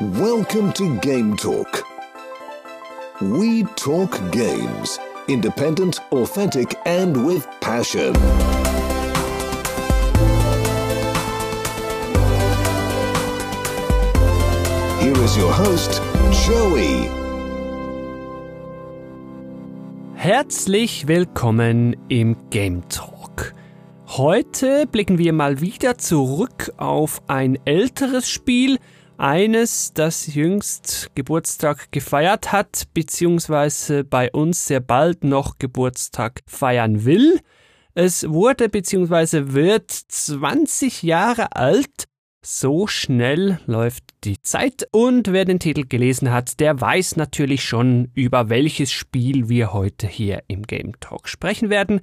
Welcome to Game Talk. We talk games. Independent, authentic, and with passion. Here is your host, Joey. Herzlich willkommen im Game Talk. Heute blicken wir mal wieder zurück auf ein älteres Spiel, eines, das jüngst Geburtstag gefeiert hat, beziehungsweise bei uns sehr bald noch Geburtstag feiern will. Es wurde beziehungsweise wird 20 Jahre alt. So schnell läuft die Zeit und wer den Titel gelesen hat, der weiß natürlich schon, über welches Spiel wir heute hier im Game Talk sprechen werden.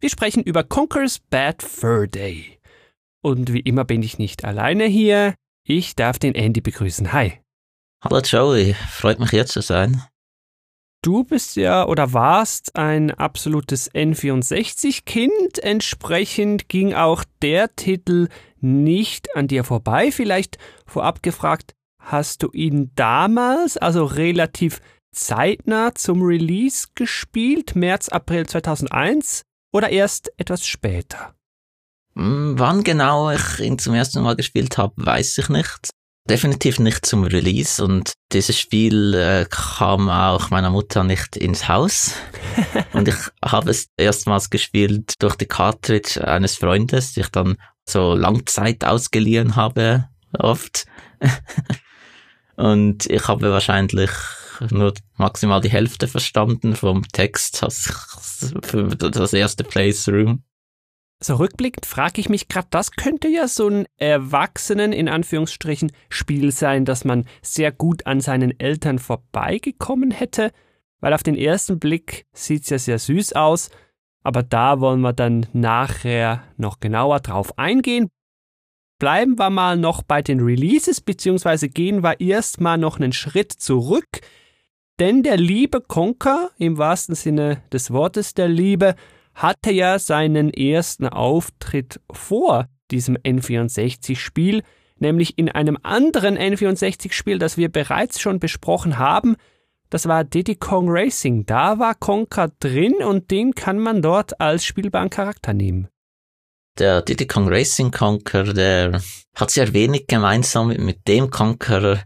Wir sprechen über Conker's Bad Fur Day. Und wie immer bin ich nicht alleine hier. Ich darf den Andy begrüßen. Hi. Hallo Joey, freut mich hier zu sein. Du bist ja oder warst ein absolutes N64-Kind. Entsprechend ging auch der Titel nicht an dir vorbei. Vielleicht vorab gefragt, hast du ihn damals, also relativ zeitnah zum Release gespielt, März, April 2001 oder erst etwas später? Hm, wann genau ich ihn zum ersten Mal gespielt habe, weiß ich nicht. Definitiv nicht zum Release und dieses Spiel äh, kam auch meiner Mutter nicht ins Haus. und ich habe es erstmals gespielt durch die Cartridge eines Freundes, die ich dann so Langzeit ausgeliehen habe, oft. und ich habe wahrscheinlich nur maximal die Hälfte verstanden vom Text für das erste Playthrough. So rückblickend frage ich mich gerade, das könnte ja so ein Erwachsenen in Anführungsstrichen Spiel sein, dass man sehr gut an seinen Eltern vorbeigekommen hätte, weil auf den ersten Blick sieht's ja sehr süß aus, aber da wollen wir dann nachher noch genauer drauf eingehen. Bleiben wir mal noch bei den Releases, beziehungsweise gehen wir erstmal noch einen Schritt zurück, denn der liebe Conker, im wahrsten Sinne des Wortes der Liebe, hatte ja seinen ersten Auftritt vor diesem N64-Spiel, nämlich in einem anderen N64-Spiel, das wir bereits schon besprochen haben. Das war Diddy Kong Racing. Da war Conker drin und den kann man dort als spielbaren Charakter nehmen. Der Diddy Kong Racing Conker, der hat sehr wenig gemeinsam mit dem Conqueror,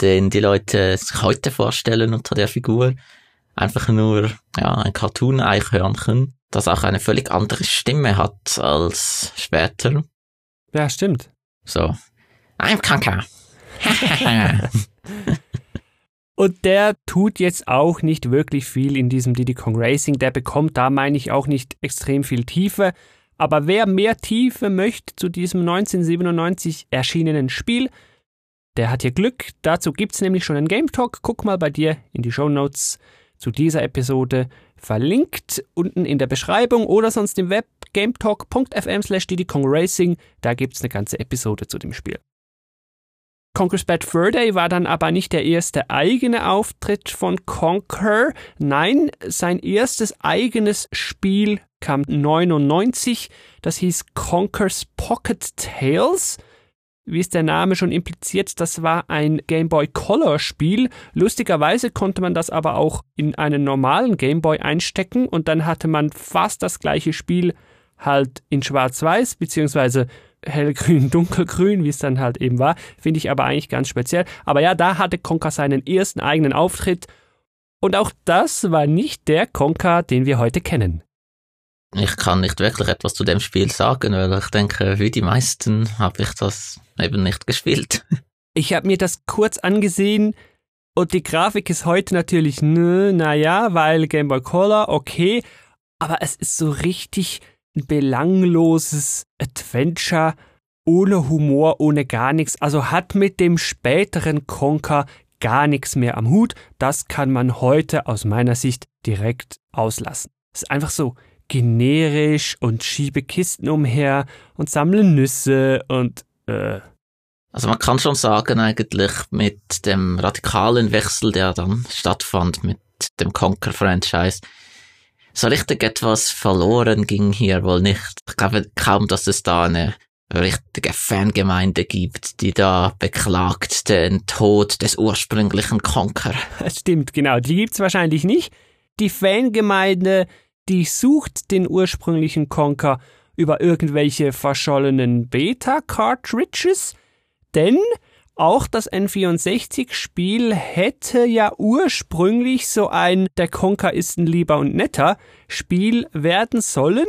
den die Leute sich heute vorstellen unter der Figur. Einfach nur ja, ein Cartoon-Eichhörnchen das auch eine völlig andere Stimme hat als später. Ja, stimmt. So, I'm Kanka. Und der tut jetzt auch nicht wirklich viel in diesem Diddy Kong Racing. Der bekommt da, meine ich, auch nicht extrem viel Tiefe. Aber wer mehr Tiefe möchte zu diesem 1997 erschienenen Spiel, der hat hier Glück. Dazu gibt's nämlich schon einen Game Talk. Guck mal bei dir in die Show Notes zu dieser Episode verlinkt unten in der Beschreibung oder sonst im Web gametalk.fm slash Racing. Da gibt's eine ganze Episode zu dem Spiel. Conker's Bad Fur Day war dann aber nicht der erste eigene Auftritt von Conker. Nein, sein erstes eigenes Spiel kam 99. Das hieß Conker's Pocket Tales wie es der Name schon impliziert, das war ein Game Boy Color Spiel. Lustigerweise konnte man das aber auch in einen normalen Game Boy einstecken und dann hatte man fast das gleiche Spiel halt in schwarz-weiß beziehungsweise hellgrün, dunkelgrün, wie es dann halt eben war. Finde ich aber eigentlich ganz speziell. Aber ja, da hatte Conker seinen ersten eigenen Auftritt und auch das war nicht der Conker, den wir heute kennen. Ich kann nicht wirklich etwas zu dem Spiel sagen, weil ich denke, wie die meisten habe ich das eben nicht gespielt. Ich habe mir das kurz angesehen und die Grafik ist heute natürlich, nö, naja, weil Game Boy Color, okay, aber es ist so richtig ein belangloses Adventure ohne Humor, ohne gar nichts. Also hat mit dem späteren Conker gar nichts mehr am Hut. Das kann man heute aus meiner Sicht direkt auslassen. Es ist einfach so generisch und schiebe Kisten umher und sammle Nüsse und äh. Also man kann schon sagen eigentlich mit dem radikalen Wechsel, der dann stattfand mit dem Conquer-Franchise, so richtig etwas verloren ging hier wohl nicht. Ich glaube kaum, dass es da eine richtige Fangemeinde gibt, die da beklagt den Tod des ursprünglichen Conker. Das stimmt, genau. Die gibt's wahrscheinlich nicht. Die Fangemeinde, die sucht den ursprünglichen Conker über irgendwelche verschollenen Beta-Cartridges, denn auch das N64-Spiel hätte ja ursprünglich so ein Der Conker ist ein lieber und netter Spiel werden sollen,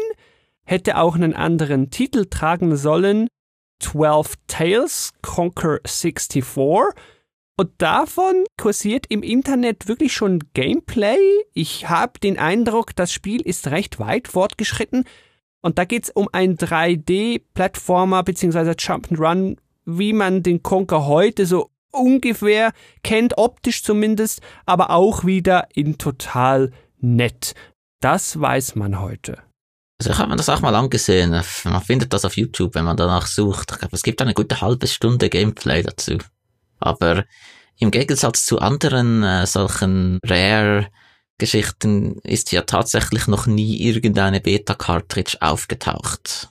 hätte auch einen anderen Titel tragen sollen, 12 Tales Conquer 64. Und davon kursiert im Internet wirklich schon Gameplay. Ich habe den Eindruck, das Spiel ist recht weit fortgeschritten. Und da geht's um ein 3D-Plattformer bzw. Jump'n'Run, wie man den Conker heute so ungefähr kennt, optisch zumindest, aber auch wieder in total nett. Das weiß man heute. Also ich habe mir das auch mal angesehen. Man findet das auf YouTube, wenn man danach sucht. Ich glaube, es gibt eine gute halbe Stunde Gameplay dazu. Aber im Gegensatz zu anderen äh, solchen Rare-Geschichten ist ja tatsächlich noch nie irgendeine Beta-Cartridge aufgetaucht.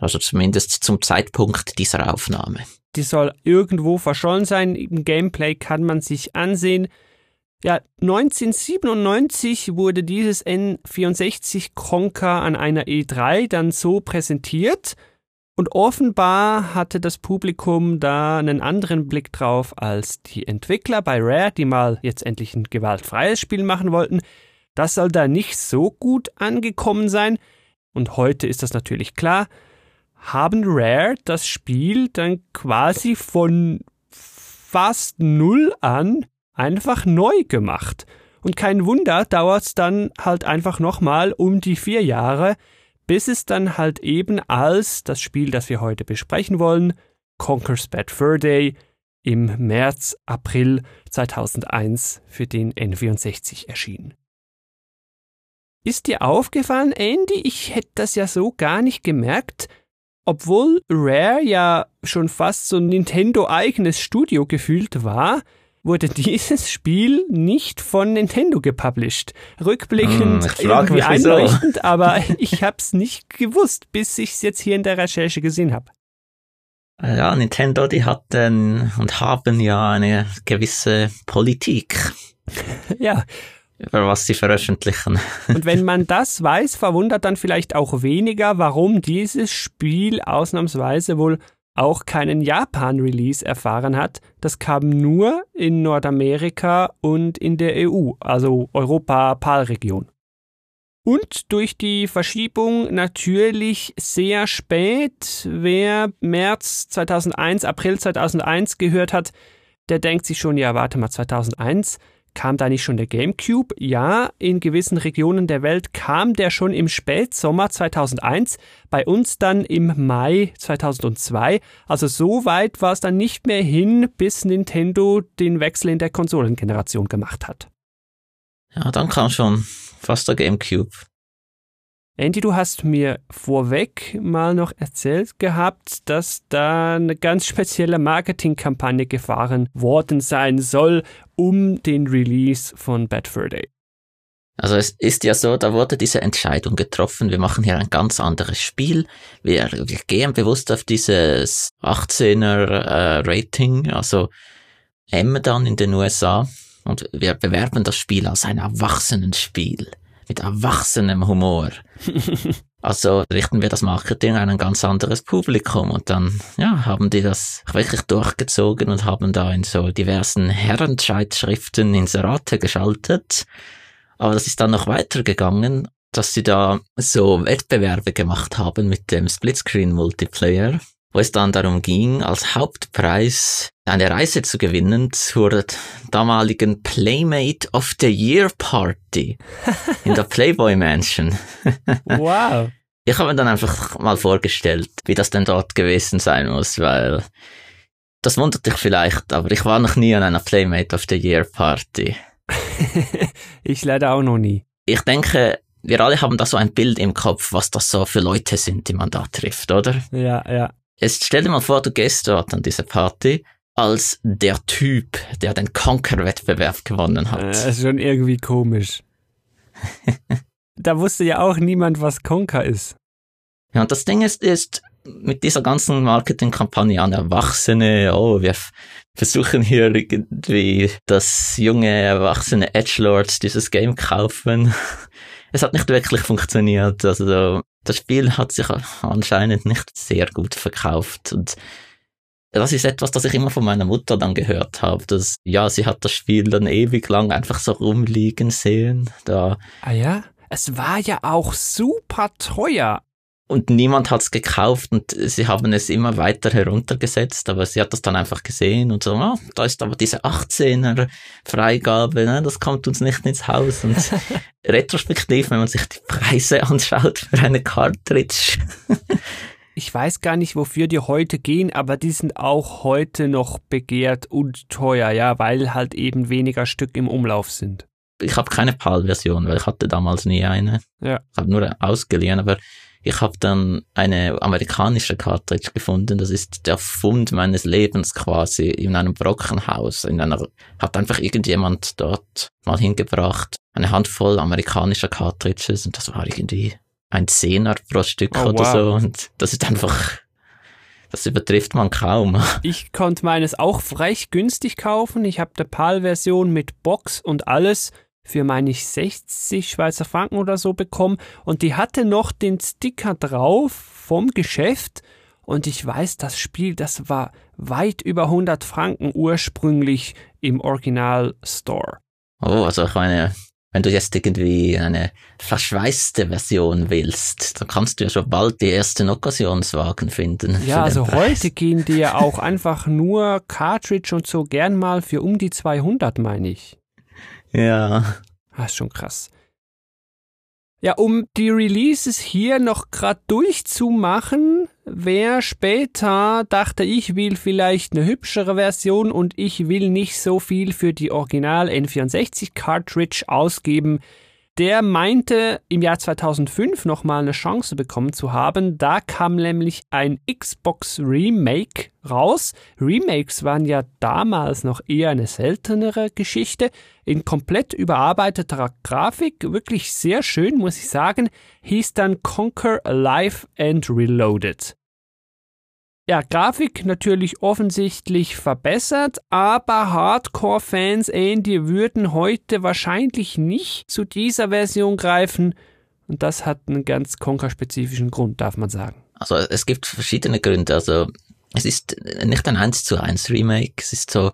Also zumindest zum Zeitpunkt dieser Aufnahme. Die soll irgendwo verschollen sein. Im Gameplay kann man sich ansehen, ja, 1997 wurde dieses N64 Conker an einer E3 dann so präsentiert und offenbar hatte das Publikum da einen anderen Blick drauf als die Entwickler bei Rare, die mal jetzt endlich ein gewaltfreies Spiel machen wollten. Das soll da nicht so gut angekommen sein und heute ist das natürlich klar. Haben Rare das Spiel dann quasi von fast null an einfach neu gemacht. Und kein Wunder dauert's dann halt einfach nochmal um die vier Jahre, bis es dann halt eben als das Spiel, das wir heute besprechen wollen, Conker's Bad Fur Day, im März, April 2001 für den N64 erschien. Ist dir aufgefallen, Andy? Ich hätte das ja so gar nicht gemerkt, obwohl Rare ja schon fast so ein Nintendo-eigenes Studio gefühlt war, wurde dieses Spiel nicht von Nintendo gepublished. Rückblickend hm, irgendwie einleuchtend, aber ich hab's nicht gewusst, bis ich's jetzt hier in der Recherche gesehen habe. Ja, Nintendo, die hatten und haben ja eine gewisse Politik. ja. Über was sie veröffentlichen. Und wenn man das weiß, verwundert dann vielleicht auch weniger, warum dieses Spiel ausnahmsweise wohl auch keinen Japan-Release erfahren hat. Das kam nur in Nordamerika und in der EU, also Europa-PAL-Region. Und durch die Verschiebung natürlich sehr spät. Wer März 2001, April 2001 gehört hat, der denkt sich schon, ja, warte mal, 2001, Kam da nicht schon der GameCube? Ja, in gewissen Regionen der Welt kam der schon im Spätsommer 2001, bei uns dann im Mai 2002. Also so weit war es dann nicht mehr hin, bis Nintendo den Wechsel in der Konsolengeneration gemacht hat. Ja, dann kam schon fast der GameCube. Andy, du hast mir vorweg mal noch erzählt gehabt, dass da eine ganz spezielle Marketingkampagne gefahren worden sein soll um den Release von Bad Fur Day. Also es ist ja so, da wurde diese Entscheidung getroffen, wir machen hier ein ganz anderes Spiel, wir, wir gehen bewusst auf dieses 18er äh, Rating, also M dann in den USA und wir bewerben das Spiel als ein Erwachsenenspiel mit erwachsenem Humor. also richten wir das Marketing an ein ganz anderes Publikum und dann, ja, haben die das wirklich durchgezogen und haben da in so diversen Herrenzeitschriften Inserate geschaltet. Aber das ist dann noch weitergegangen, dass sie da so Wettbewerbe gemacht haben mit dem Splitscreen Multiplayer wo es dann darum ging, als Hauptpreis eine Reise zu gewinnen zur damaligen Playmate of the Year Party in der Playboy Mansion. wow. Ich habe mir dann einfach mal vorgestellt, wie das denn dort gewesen sein muss, weil das wundert dich vielleicht, aber ich war noch nie an einer Playmate of the Year Party. ich leider auch noch nie. Ich denke, wir alle haben da so ein Bild im Kopf, was das so für Leute sind, die man da trifft, oder? Ja, ja. Jetzt stell dir mal vor, du gehst dort an diese Party als der Typ, der den Conquer-Wettbewerb gewonnen hat. Das ist schon irgendwie komisch. da wusste ja auch niemand, was Conquer ist. Ja, und das Ding ist, ist, mit dieser ganzen Marketingkampagne an Erwachsene, oh, wir versuchen hier irgendwie, dass junge, erwachsene Edgelords dieses Game kaufen. Es hat nicht wirklich funktioniert. Also das Spiel hat sich anscheinend nicht sehr gut verkauft und das ist etwas, das ich immer von meiner Mutter dann gehört habe, dass, ja, sie hat das Spiel dann ewig lang einfach so rumliegen sehen, da. Ah ja? Es war ja auch super teuer. Und niemand hat es gekauft und sie haben es immer weiter heruntergesetzt, aber sie hat das dann einfach gesehen und so, ah, da ist aber diese 18er Freigabe, ne, das kommt uns nicht ins Haus. Und retrospektiv, wenn man sich die Preise anschaut für eine Cartridge, ich weiß gar nicht, wofür die heute gehen, aber die sind auch heute noch begehrt und teuer, ja, weil halt eben weniger Stück im Umlauf sind. Ich habe keine PAL-Version, weil ich hatte damals nie eine. Ja. Ich habe nur ausgeliehen, aber ich habe dann eine amerikanische Cartridge gefunden. Das ist der Fund meines Lebens quasi in einem Brockenhaus. In einer hat einfach irgendjemand dort mal hingebracht eine Handvoll amerikanischer Cartridges und das war irgendwie ein Zehner pro Stück oh, oder wow. so. Und das ist einfach, das übertrifft man kaum. Ich konnte meines auch recht günstig kaufen. Ich habe die PAL-Version mit Box und alles für meine 60 Schweizer Franken oder so bekommen. Und die hatte noch den Sticker drauf vom Geschäft. Und ich weiß, das Spiel, das war weit über 100 Franken ursprünglich im Original Store. Oh, also ich meine, wenn du jetzt irgendwie eine verschweißte Version willst, dann kannst du ja schon bald die ersten Okkasionswagen finden. Ja, also Preis. heute gehen die ja auch einfach nur Cartridge und so gern mal für um die 200, meine ich. Ja. Das ist schon krass. Ja, um die Releases hier noch grad durchzumachen, wer später dachte, ich will vielleicht eine hübschere Version und ich will nicht so viel für die Original N64 Cartridge ausgeben, der meinte im Jahr 2005 nochmal eine Chance bekommen zu haben. Da kam nämlich ein Xbox Remake raus. Remakes waren ja damals noch eher eine seltenere Geschichte. In komplett überarbeiteter Grafik, wirklich sehr schön, muss ich sagen, hieß dann Conquer Alive and Reloaded. Ja, Grafik natürlich offensichtlich verbessert, aber Hardcore-Fans, Andy, würden heute wahrscheinlich nicht zu dieser Version greifen. Und das hat einen ganz Conker-spezifischen Grund, darf man sagen. Also es gibt verschiedene Gründe. Also es ist nicht ein 1 zu 1 Remake, es ist so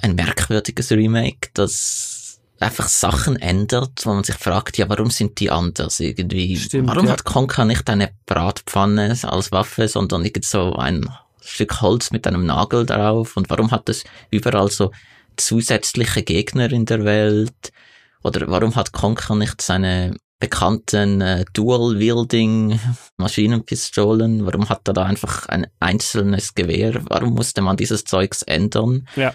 ein merkwürdiges Remake, das einfach Sachen ändert, wo man sich fragt, ja, warum sind die anders irgendwie? Stimmt, warum ja. hat Conker nicht eine Bratpfanne als Waffe, sondern irgend so ein Stück Holz mit einem Nagel drauf? Und warum hat es überall so zusätzliche Gegner in der Welt? Oder warum hat Conker nicht seine bekannten äh, Dual-Wielding Maschinenpistolen? Warum hat er da einfach ein einzelnes Gewehr? Warum musste man dieses Zeugs ändern? Ja.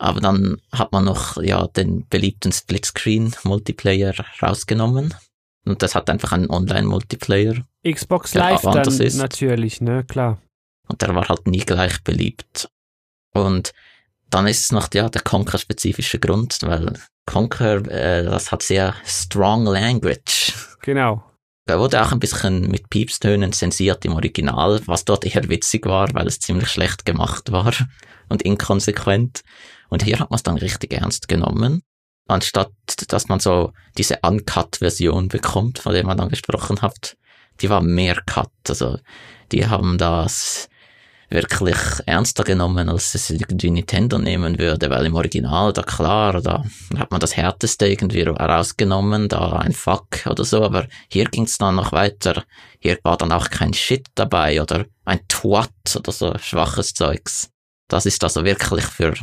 Aber dann hat man noch ja den beliebten Splitscreen-Multiplayer rausgenommen. Und das hat einfach einen Online-Multiplayer. Xbox Live dann ist. natürlich, ne, klar. Und der war halt nie gleich beliebt. Und dann ist es noch ja, der Conquer-spezifische Grund, weil Conquer, äh, das hat sehr strong language. Genau. Er wurde auch ein bisschen mit Piepstönen zensiert im Original, was dort eher witzig war, weil es ziemlich schlecht gemacht war und inkonsequent. Und hier hat man es dann richtig ernst genommen, anstatt dass man so diese Uncut-Version bekommt, von der man dann gesprochen hat. Die war mehr Cut, also die haben das wirklich ernster genommen, als es irgendwie Nintendo nehmen würde, weil im Original, da klar, da hat man das Härteste irgendwie rausgenommen, da ein Fuck oder so, aber hier ging's dann noch weiter. Hier war dann auch kein Shit dabei oder ein Twat oder so schwaches Zeugs. Das ist also wirklich für,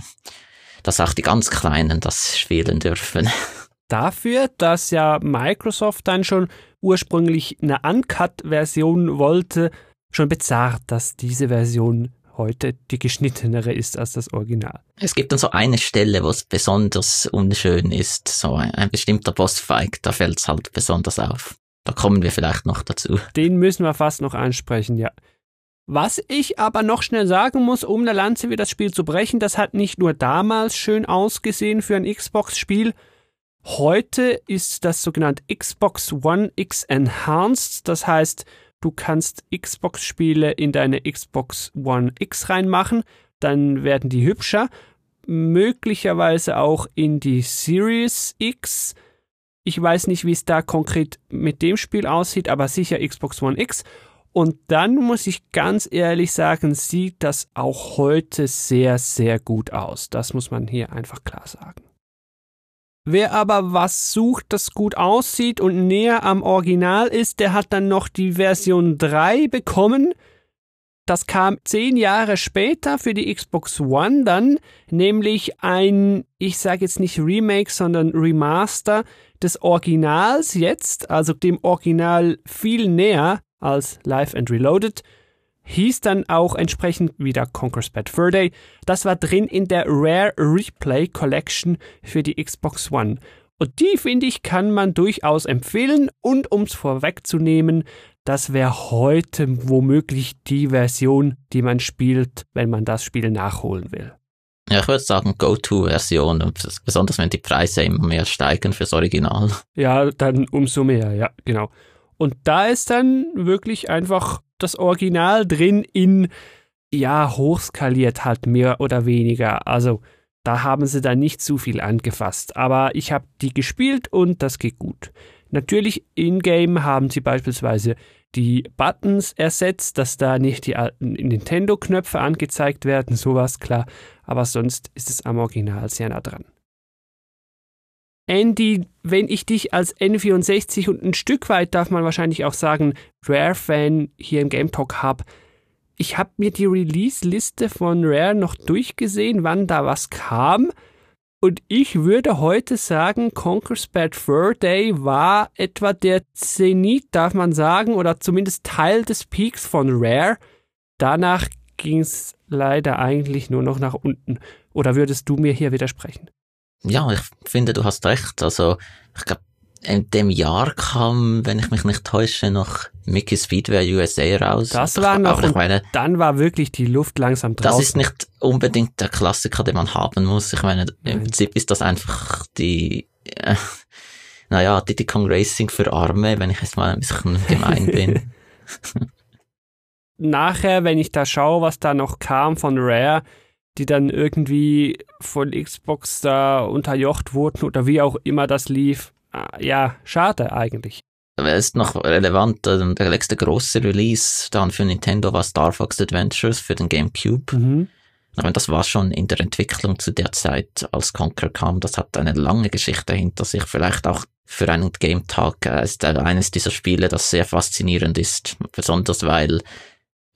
dass auch die ganz Kleinen das spielen dürfen. Dafür, dass ja Microsoft dann schon ursprünglich eine Uncut-Version wollte, schon bizarr, dass diese Version heute die geschnittenere ist als das Original. Es gibt dann so eine Stelle, wo es besonders unschön ist, so ein, ein bestimmter Bossfight, da fällt's halt besonders auf. Da kommen wir vielleicht noch dazu. Den müssen wir fast noch ansprechen, ja. Was ich aber noch schnell sagen muss, um eine Lanze für das Spiel zu brechen, das hat nicht nur damals schön ausgesehen für ein Xbox-Spiel. Heute ist das sogenannte Xbox One X Enhanced. Das heißt, du kannst Xbox-Spiele in deine Xbox One X reinmachen, dann werden die hübscher. Möglicherweise auch in die Series X. Ich weiß nicht, wie es da konkret mit dem Spiel aussieht, aber sicher Xbox One X. Und dann muss ich ganz ehrlich sagen, sieht das auch heute sehr, sehr gut aus. Das muss man hier einfach klar sagen. Wer aber was sucht, das gut aussieht und näher am Original ist, der hat dann noch die Version 3 bekommen. Das kam zehn Jahre später für die Xbox One dann, nämlich ein, ich sage jetzt nicht Remake, sondern Remaster des Originals jetzt, also dem Original viel näher als Live and Reloaded hieß dann auch entsprechend wieder Conquer's Bad Fur Day. Das war drin in der Rare Replay Collection für die Xbox One. Und die, finde ich, kann man durchaus empfehlen. Und um es vorwegzunehmen, das wäre heute womöglich die Version, die man spielt, wenn man das Spiel nachholen will. Ja, ich würde sagen Go-To-Version, besonders wenn die Preise immer mehr steigen fürs Original. Ja, dann umso mehr, ja, genau. Und da ist dann wirklich einfach das Original drin in, ja, hochskaliert halt mehr oder weniger. Also da haben sie dann nicht zu viel angefasst. Aber ich habe die gespielt und das geht gut. Natürlich in-game haben sie beispielsweise die Buttons ersetzt, dass da nicht die alten Nintendo-Knöpfe angezeigt werden, sowas klar. Aber sonst ist es am Original sehr nah dran. Andy, wenn ich dich als N64 und ein Stück weit darf man wahrscheinlich auch sagen, Rare-Fan hier im Game Talk habe, ich habe mir die Release-Liste von Rare noch durchgesehen, wann da was kam. Und ich würde heute sagen, Conquer's Bad Fur Day war etwa der Zenit, darf man sagen, oder zumindest Teil des Peaks von Rare. Danach ging es leider eigentlich nur noch nach unten. Oder würdest du mir hier widersprechen? Ja, ich finde, du hast recht. Also, ich glaube, in dem Jahr kam, wenn ich mich nicht täusche, noch Mickey Speedway USA raus. Das war noch, ich meine, dann war wirklich die Luft langsam draußen. Das ist nicht unbedingt der Klassiker, den man haben muss. Ich meine, im Prinzip ist das einfach die, äh, naja, Diddy Kong Racing für Arme, wenn ich jetzt mal ein bisschen gemein bin. Nachher, wenn ich da schaue, was da noch kam von Rare, die dann irgendwie von Xbox da unterjocht wurden oder wie auch immer das lief. Ah, ja, schade eigentlich. Aber ist noch relevant, also der letzte große Release dann für Nintendo war Star Fox Adventures für den GameCube. Mhm. Aber das war schon in der Entwicklung zu der Zeit, als Conquer kam. Das hat eine lange Geschichte hinter sich. Vielleicht auch für einen Game Tag äh, ist eines dieser Spiele, das sehr faszinierend ist. Besonders weil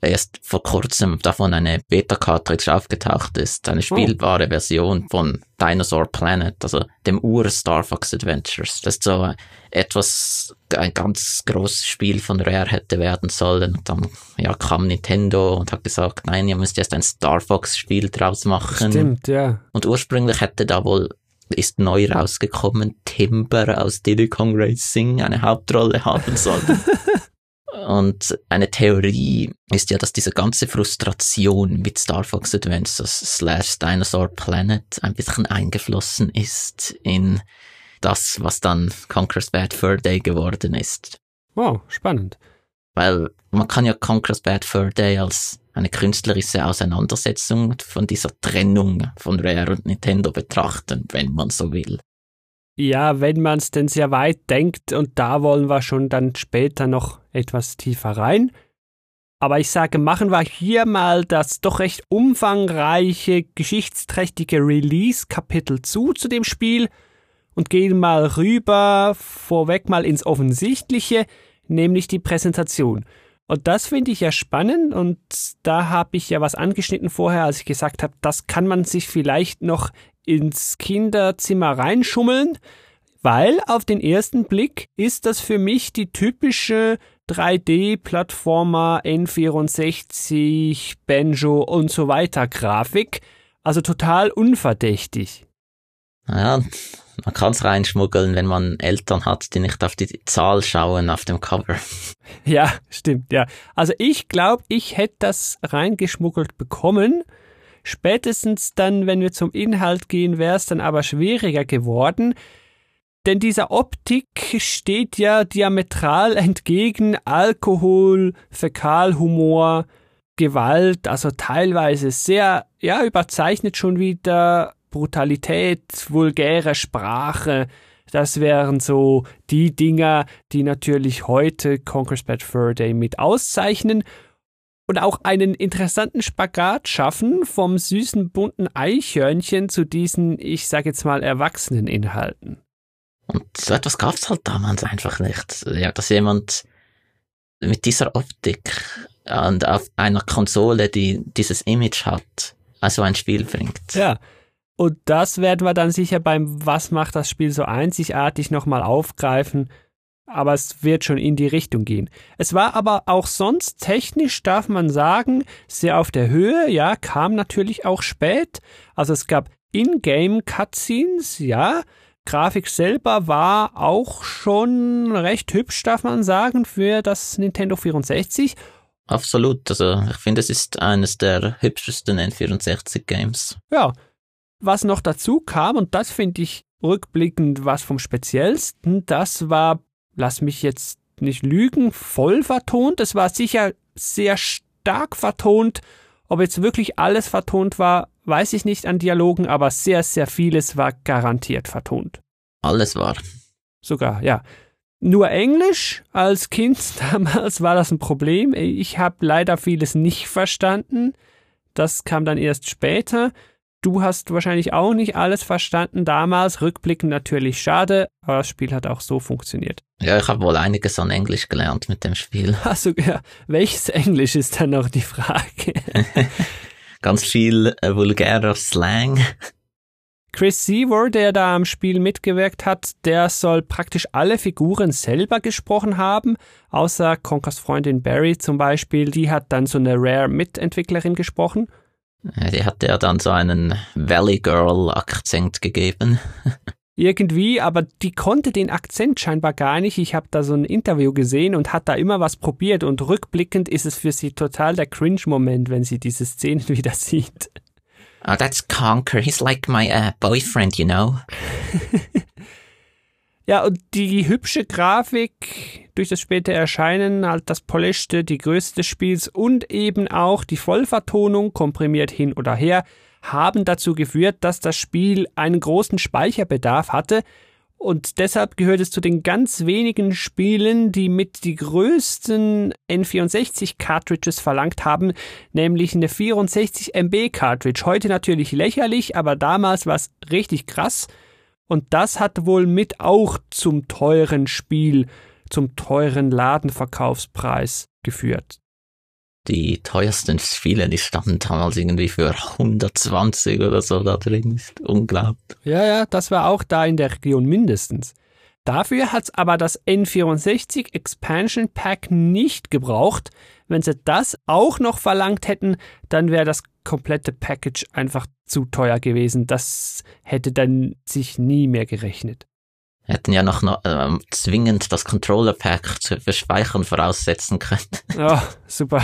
erst vor kurzem davon eine Beta-Cartridge aufgetaucht ist, eine oh. spielbare oh. Version von Dinosaur Planet, also dem Ur-Star Fox Adventures. Das ist so etwas, ein ganz großes Spiel von Rare hätte werden sollen. Und dann ja, kam Nintendo und hat gesagt, nein, ihr müsst erst ein Star Fox-Spiel draus machen. Stimmt, ja. Und ursprünglich hätte da wohl ist neu rausgekommen, Timber aus Diddy Kong Racing eine Hauptrolle haben sollen. Und eine Theorie ist ja, dass diese ganze Frustration mit Star Fox Adventures slash Dinosaur Planet ein bisschen eingeflossen ist in das, was dann Conquer's Bad Fur Day geworden ist. Wow, spannend. Weil man kann ja Conquer's Bad Fur Day als eine künstlerische Auseinandersetzung von dieser Trennung von Rare und Nintendo betrachten, wenn man so will. Ja, wenn man es denn sehr weit denkt, und da wollen wir schon dann später noch etwas tiefer rein. Aber ich sage, machen wir hier mal das doch recht umfangreiche, geschichtsträchtige Release-Kapitel zu zu dem Spiel und gehen mal rüber, vorweg mal ins Offensichtliche, nämlich die Präsentation. Und das finde ich ja spannend und da habe ich ja was angeschnitten vorher, als ich gesagt habe, das kann man sich vielleicht noch ins Kinderzimmer reinschummeln, weil auf den ersten Blick ist das für mich die typische 3D-Plattformer N64, Banjo und so weiter Grafik. Also total unverdächtig. Naja, man kann es reinschmuggeln, wenn man Eltern hat, die nicht auf die Zahl schauen auf dem Cover. Ja, stimmt, ja. Also ich glaube, ich hätte das reingeschmuggelt bekommen. Spätestens dann, wenn wir zum Inhalt gehen, wäre es dann aber schwieriger geworden. Denn dieser Optik steht ja diametral entgegen Alkohol, Fäkalhumor, Gewalt, also teilweise sehr, ja, überzeichnet schon wieder Brutalität, vulgäre Sprache. Das wären so die Dinger, die natürlich heute Conquer's Bad Fur Day mit auszeichnen und auch einen interessanten Spagat schaffen vom süßen bunten Eichhörnchen zu diesen, ich sage jetzt mal, erwachsenen Inhalten. Und so etwas gab es halt damals einfach nicht. Ja, dass jemand mit dieser Optik und auf einer Konsole, die dieses Image hat, also ein Spiel bringt. Ja. Und das werden wir dann sicher beim Was macht das Spiel so einzigartig nochmal aufgreifen. Aber es wird schon in die Richtung gehen. Es war aber auch sonst technisch, darf man sagen, sehr auf der Höhe. Ja, kam natürlich auch spät. Also es gab in-game Cutscenes, ja. Grafik selber war auch schon recht hübsch, darf man sagen, für das Nintendo 64. Absolut. Also ich finde, es ist eines der hübschesten N64-Games. Ja. Was noch dazu kam, und das finde ich rückblickend was vom Speziellsten, das war, lass mich jetzt nicht lügen, voll vertont. Es war sicher sehr stark vertont. Ob jetzt wirklich alles vertont war, weiß ich nicht an Dialogen, aber sehr, sehr vieles war garantiert vertont. Alles war. Sogar, ja. Nur Englisch als Kind damals war das ein Problem. Ich habe leider vieles nicht verstanden. Das kam dann erst später. Du hast wahrscheinlich auch nicht alles verstanden damals. Rückblickend natürlich schade, aber das Spiel hat auch so funktioniert. Ja, ich habe wohl einiges an Englisch gelernt mit dem Spiel. Also, ja, welches Englisch ist dann noch die Frage? Ganz viel äh, vulgärer Slang. Chris Seaver, der da am Spiel mitgewirkt hat, der soll praktisch alle Figuren selber gesprochen haben, außer Conkers Freundin Barry zum Beispiel, die hat dann so eine Rare-Mitentwicklerin gesprochen. Die hat ja dann so einen Valley Girl-Akzent gegeben. Irgendwie, aber die konnte den Akzent scheinbar gar nicht. Ich habe da so ein Interview gesehen und hat da immer was probiert und rückblickend ist es für sie total der Cringe-Moment, wenn sie diese Szenen wieder sieht. Oh, that's Conker. He's like my uh, boyfriend, you know. ja, und die hübsche Grafik durch das späte Erscheinen, halt das Polischte, die Größe des Spiels und eben auch die Vollvertonung, komprimiert hin oder her, haben dazu geführt, dass das Spiel einen großen Speicherbedarf hatte, und deshalb gehört es zu den ganz wenigen Spielen, die mit die größten N64 Cartridges verlangt haben, nämlich eine 64 MB Cartridge. Heute natürlich lächerlich, aber damals war es richtig krass. Und das hat wohl mit auch zum teuren Spiel, zum teuren Ladenverkaufspreis geführt die teuersten Spiele, die standen damals irgendwie für 120 oder so da drin. Ist unglaublich. Ja, ja, das war auch da in der Region mindestens. Dafür hat's aber das N64 Expansion Pack nicht gebraucht. Wenn sie das auch noch verlangt hätten, dann wäre das komplette Package einfach zu teuer gewesen. Das hätte dann sich nie mehr gerechnet hätten ja noch, noch äh, zwingend das Controller Pack für Speichern voraussetzen können. Ja, super.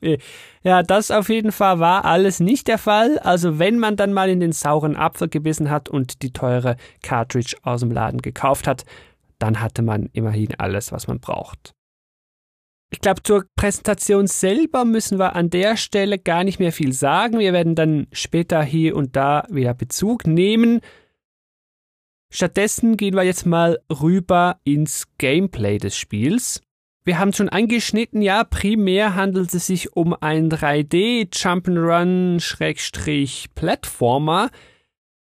ja, das auf jeden Fall war alles nicht der Fall. Also wenn man dann mal in den sauren Apfel gebissen hat und die teure Cartridge aus dem Laden gekauft hat, dann hatte man immerhin alles, was man braucht. Ich glaube, zur Präsentation selber müssen wir an der Stelle gar nicht mehr viel sagen. Wir werden dann später hier und da wieder Bezug nehmen. Stattdessen gehen wir jetzt mal rüber ins Gameplay des Spiels. Wir haben schon angeschnitten, ja, primär handelt es sich um ein 3D Jump'n'Run Schrägstrich Plattformer,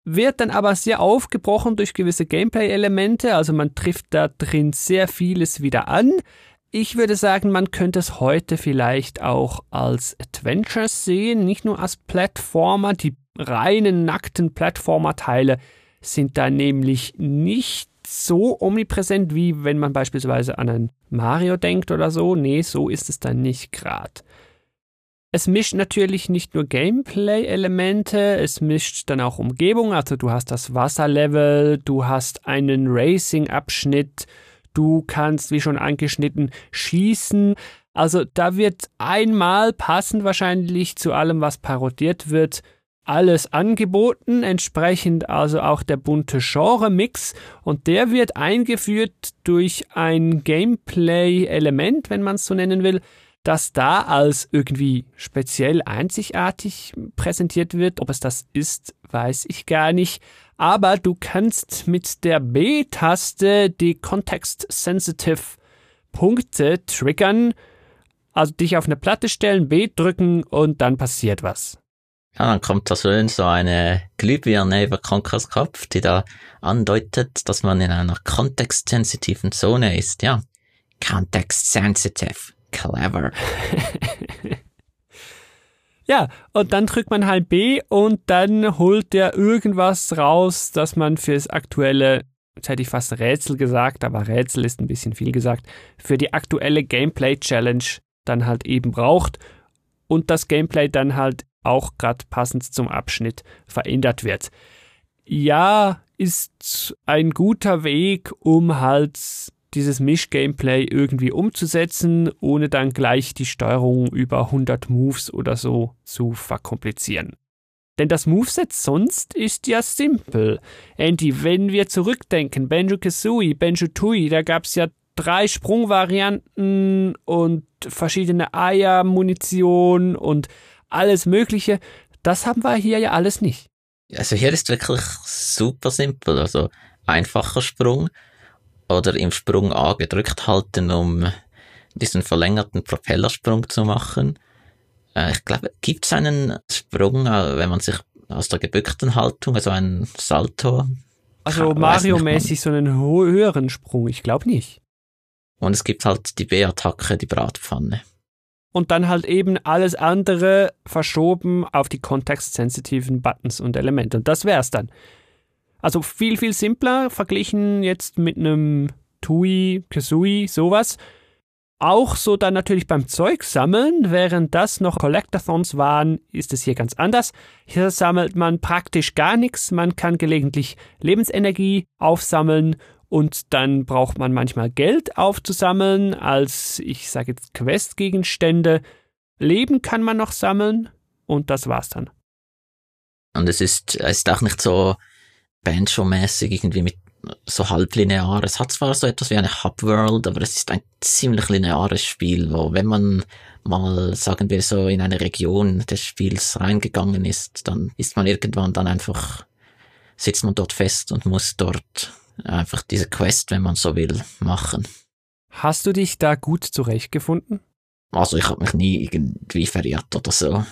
wird dann aber sehr aufgebrochen durch gewisse Gameplay-Elemente, also man trifft da drin sehr vieles wieder an. Ich würde sagen, man könnte es heute vielleicht auch als Adventures sehen, nicht nur als Plattformer, die reinen nackten Plattformer-Teile sind da nämlich nicht so omnipräsent, wie wenn man beispielsweise an einen Mario denkt oder so. Nee, so ist es dann nicht gerade. Es mischt natürlich nicht nur Gameplay-Elemente, es mischt dann auch Umgebung. Also du hast das Wasserlevel, du hast einen Racing-Abschnitt, du kannst, wie schon angeschnitten, schießen. Also da wird einmal passend wahrscheinlich zu allem, was parodiert wird, alles angeboten, entsprechend also auch der bunte Genre-Mix und der wird eingeführt durch ein Gameplay-Element, wenn man es so nennen will, das da als irgendwie speziell einzigartig präsentiert wird. Ob es das ist, weiß ich gar nicht. Aber du kannst mit der B-Taste die Context-Sensitive Punkte triggern, also dich auf eine Platte stellen, B drücken und dann passiert was. Ja, dann kommt da schön so eine Glühbirne über Konkers Kopf, die da andeutet, dass man in einer kontextsensitiven Zone ist, ja. Context sensitive. Clever. ja, und dann drückt man halt B und dann holt der irgendwas raus, das man fürs aktuelle, jetzt hätte ich fast Rätsel gesagt, aber Rätsel ist ein bisschen viel gesagt, für die aktuelle Gameplay Challenge dann halt eben braucht und das Gameplay dann halt auch gerade passend zum Abschnitt verändert wird. Ja, ist ein guter Weg, um halt dieses Misch-Gameplay irgendwie umzusetzen, ohne dann gleich die Steuerung über 100 Moves oder so zu verkomplizieren. Denn das Moveset sonst ist ja simpel. Andy, wenn wir zurückdenken, Banjo Kazooie, Banjo Tui, da gab es ja drei Sprungvarianten und verschiedene Eier, Munition und alles Mögliche. Das haben wir hier ja alles nicht. Also hier ist wirklich super simpel. Also einfacher Sprung oder im Sprung A gedrückt halten, um diesen verlängerten Propellersprung zu machen. Äh, ich glaube, gibt es einen Sprung, äh, wenn man sich aus der gebückten Haltung, also ein Salto. Also Mario-mäßig so einen höheren Sprung, ich glaube nicht. Und es gibt halt die B-Attacke, die Bratpfanne und dann halt eben alles andere verschoben auf die kontextsensitiven Buttons und Elemente. Und das wäre es dann. Also viel, viel simpler verglichen jetzt mit einem Tui, Kazooie, sowas. Auch so dann natürlich beim Zeug sammeln, während das noch Collectathons waren, ist es hier ganz anders. Hier sammelt man praktisch gar nichts, man kann gelegentlich Lebensenergie aufsammeln und dann braucht man manchmal Geld aufzusammeln als, ich sage jetzt, Questgegenstände. Leben kann man noch sammeln und das war's dann. Und es ist, es ist auch nicht so Banjo-mäßig irgendwie mit so halblinear. Es hat zwar so etwas wie eine Hub-World, aber es ist ein ziemlich lineares Spiel, wo wenn man mal, sagen wir so, in eine Region des Spiels reingegangen ist, dann ist man irgendwann dann einfach, sitzt man dort fest und muss dort einfach diese Quest, wenn man so will, machen. Hast du dich da gut zurechtgefunden? Also ich habe mich nie irgendwie verirrt oder so.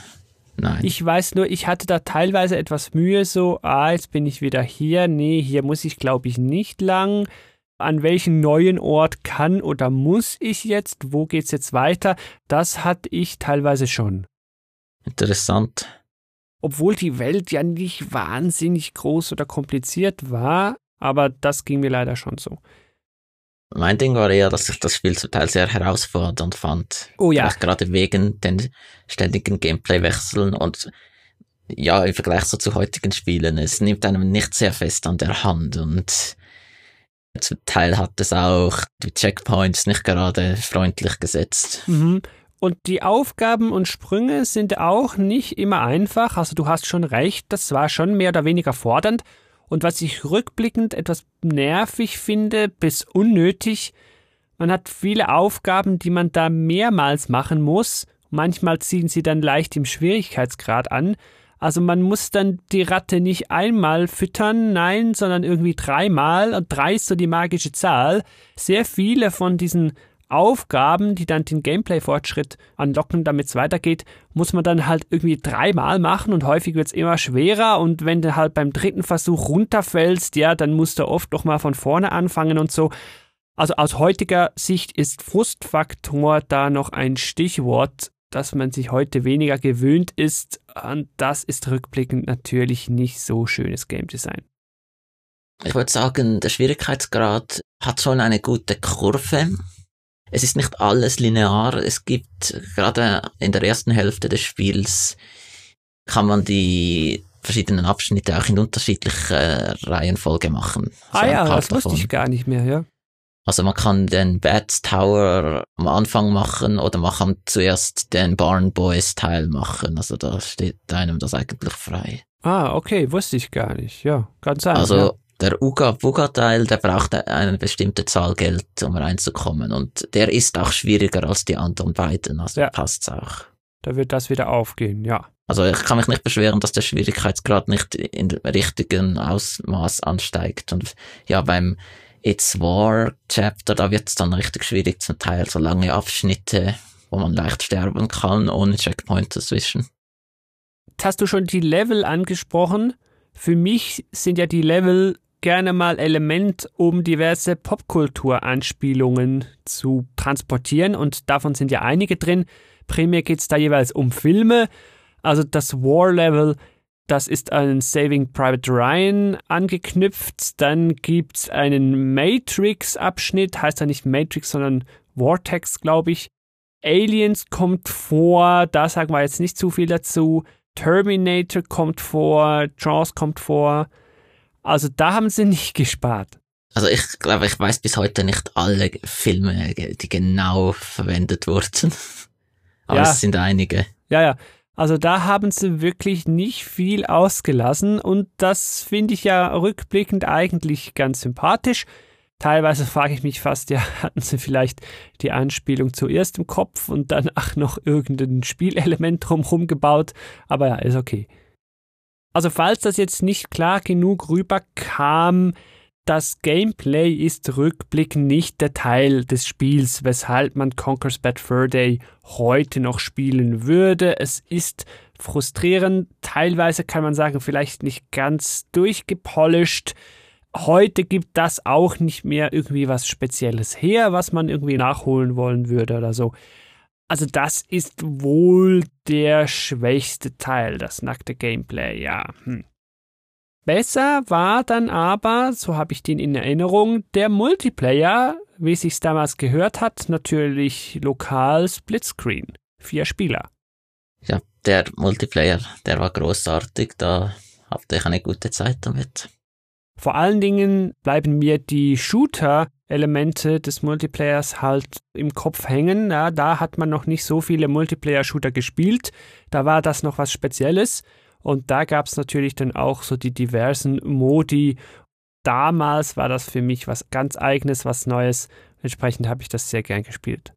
Nein. Ich weiß nur, ich hatte da teilweise etwas Mühe, so, ah, jetzt bin ich wieder hier. Nee, hier muss ich, glaube ich, nicht lang. An welchen neuen Ort kann oder muss ich jetzt? Wo geht's jetzt weiter? Das hatte ich teilweise schon. Interessant. Obwohl die Welt ja nicht wahnsinnig groß oder kompliziert war, aber das ging mir leider schon so. Mein Ding war eher, dass ich das Spiel zum Teil sehr herausfordernd fand. Oh ja. Gerade wegen den ständigen Gameplay-Wechseln und ja, im Vergleich so zu heutigen Spielen. Es nimmt einem nicht sehr fest an der Hand und zum Teil hat es auch die Checkpoints nicht gerade freundlich gesetzt. Mhm. Und die Aufgaben und Sprünge sind auch nicht immer einfach. Also du hast schon recht, das war schon mehr oder weniger fordernd. Und was ich rückblickend etwas nervig finde, bis unnötig, man hat viele Aufgaben, die man da mehrmals machen muss. Manchmal ziehen sie dann leicht im Schwierigkeitsgrad an. Also man muss dann die Ratte nicht einmal füttern, nein, sondern irgendwie dreimal. Und drei ist so die magische Zahl. Sehr viele von diesen Aufgaben, die dann den Gameplay-Fortschritt anlocken, damit es weitergeht, muss man dann halt irgendwie dreimal machen und häufig wird es immer schwerer und wenn du halt beim dritten Versuch runterfällst, ja, dann musst du oft noch mal von vorne anfangen und so. Also aus heutiger Sicht ist Frustfaktor da noch ein Stichwort, dass man sich heute weniger gewöhnt ist und das ist rückblickend natürlich nicht so schönes Game Design. Ich würde sagen, der Schwierigkeitsgrad hat schon eine gute Kurve es ist nicht alles linear. Es gibt gerade in der ersten Hälfte des Spiels kann man die verschiedenen Abschnitte auch in unterschiedlicher Reihenfolge machen. So ah ja, das davon. wusste ich gar nicht mehr, ja. Also man kann den Bats Tower am Anfang machen oder man kann zuerst den Barn Boys Teil machen. Also da steht einem das eigentlich frei. Ah, okay, wusste ich gar nicht. Ja, kann sein. Also ja. Der Uga-Buga-Teil, der braucht eine bestimmte Zahl Geld, um reinzukommen. Und der ist auch schwieriger als die anderen beiden. Also Ja. passt's auch. Da wird das wieder aufgehen, ja. Also ich kann mich nicht beschweren, dass der Schwierigkeitsgrad nicht in dem richtigen Ausmaß ansteigt. Und ja, beim It's War Chapter, da wird es dann richtig schwierig zum Teil, so lange Abschnitte, wo man leicht sterben kann, ohne Checkpoint dazwischen. Jetzt hast du schon die Level angesprochen. Für mich sind ja die Level gerne mal Element, um diverse Popkultur-Anspielungen zu transportieren und davon sind ja einige drin. Primär geht es da jeweils um Filme. Also das War-Level, das ist an Saving Private Ryan angeknüpft. Dann gibt es einen Matrix-Abschnitt, heißt ja nicht Matrix, sondern Vortex, glaube ich. Aliens kommt vor, da sagen wir jetzt nicht zu viel dazu. Terminator kommt vor, Jaws kommt vor. Also da haben sie nicht gespart. Also ich glaube, ich weiß bis heute nicht alle Filme, die genau verwendet wurden. Aber Ja. es sind einige. Ja, ja. Also da haben sie wirklich nicht viel ausgelassen und das finde ich ja rückblickend eigentlich ganz sympathisch. Teilweise frage ich mich fast, ja, hatten sie vielleicht die Anspielung zuerst im Kopf und dann ach noch irgendein Spielelement drumherum gebaut, aber ja, ist okay. Also falls das jetzt nicht klar genug rüberkam, das Gameplay ist rückblickend nicht der Teil des Spiels, weshalb man Conker's Bad Fur Day heute noch spielen würde. Es ist frustrierend, teilweise kann man sagen, vielleicht nicht ganz durchgepolished. Heute gibt das auch nicht mehr irgendwie was Spezielles her, was man irgendwie nachholen wollen würde oder so. Also das ist wohl der schwächste Teil, das nackte Gameplay, ja. Hm. Besser war dann aber, so habe ich den in Erinnerung, der Multiplayer, wie sich's damals gehört hat, natürlich lokal Splitscreen. Vier Spieler. Ja, der Multiplayer, der war großartig, da hatte ich eine gute Zeit damit. Vor allen Dingen bleiben mir die Shooter-Elemente des Multiplayers halt im Kopf hängen. Ja, da hat man noch nicht so viele Multiplayer-Shooter gespielt. Da war das noch was Spezielles. Und da gab es natürlich dann auch so die diversen Modi. Damals war das für mich was ganz eigenes, was Neues. Entsprechend habe ich das sehr gern gespielt.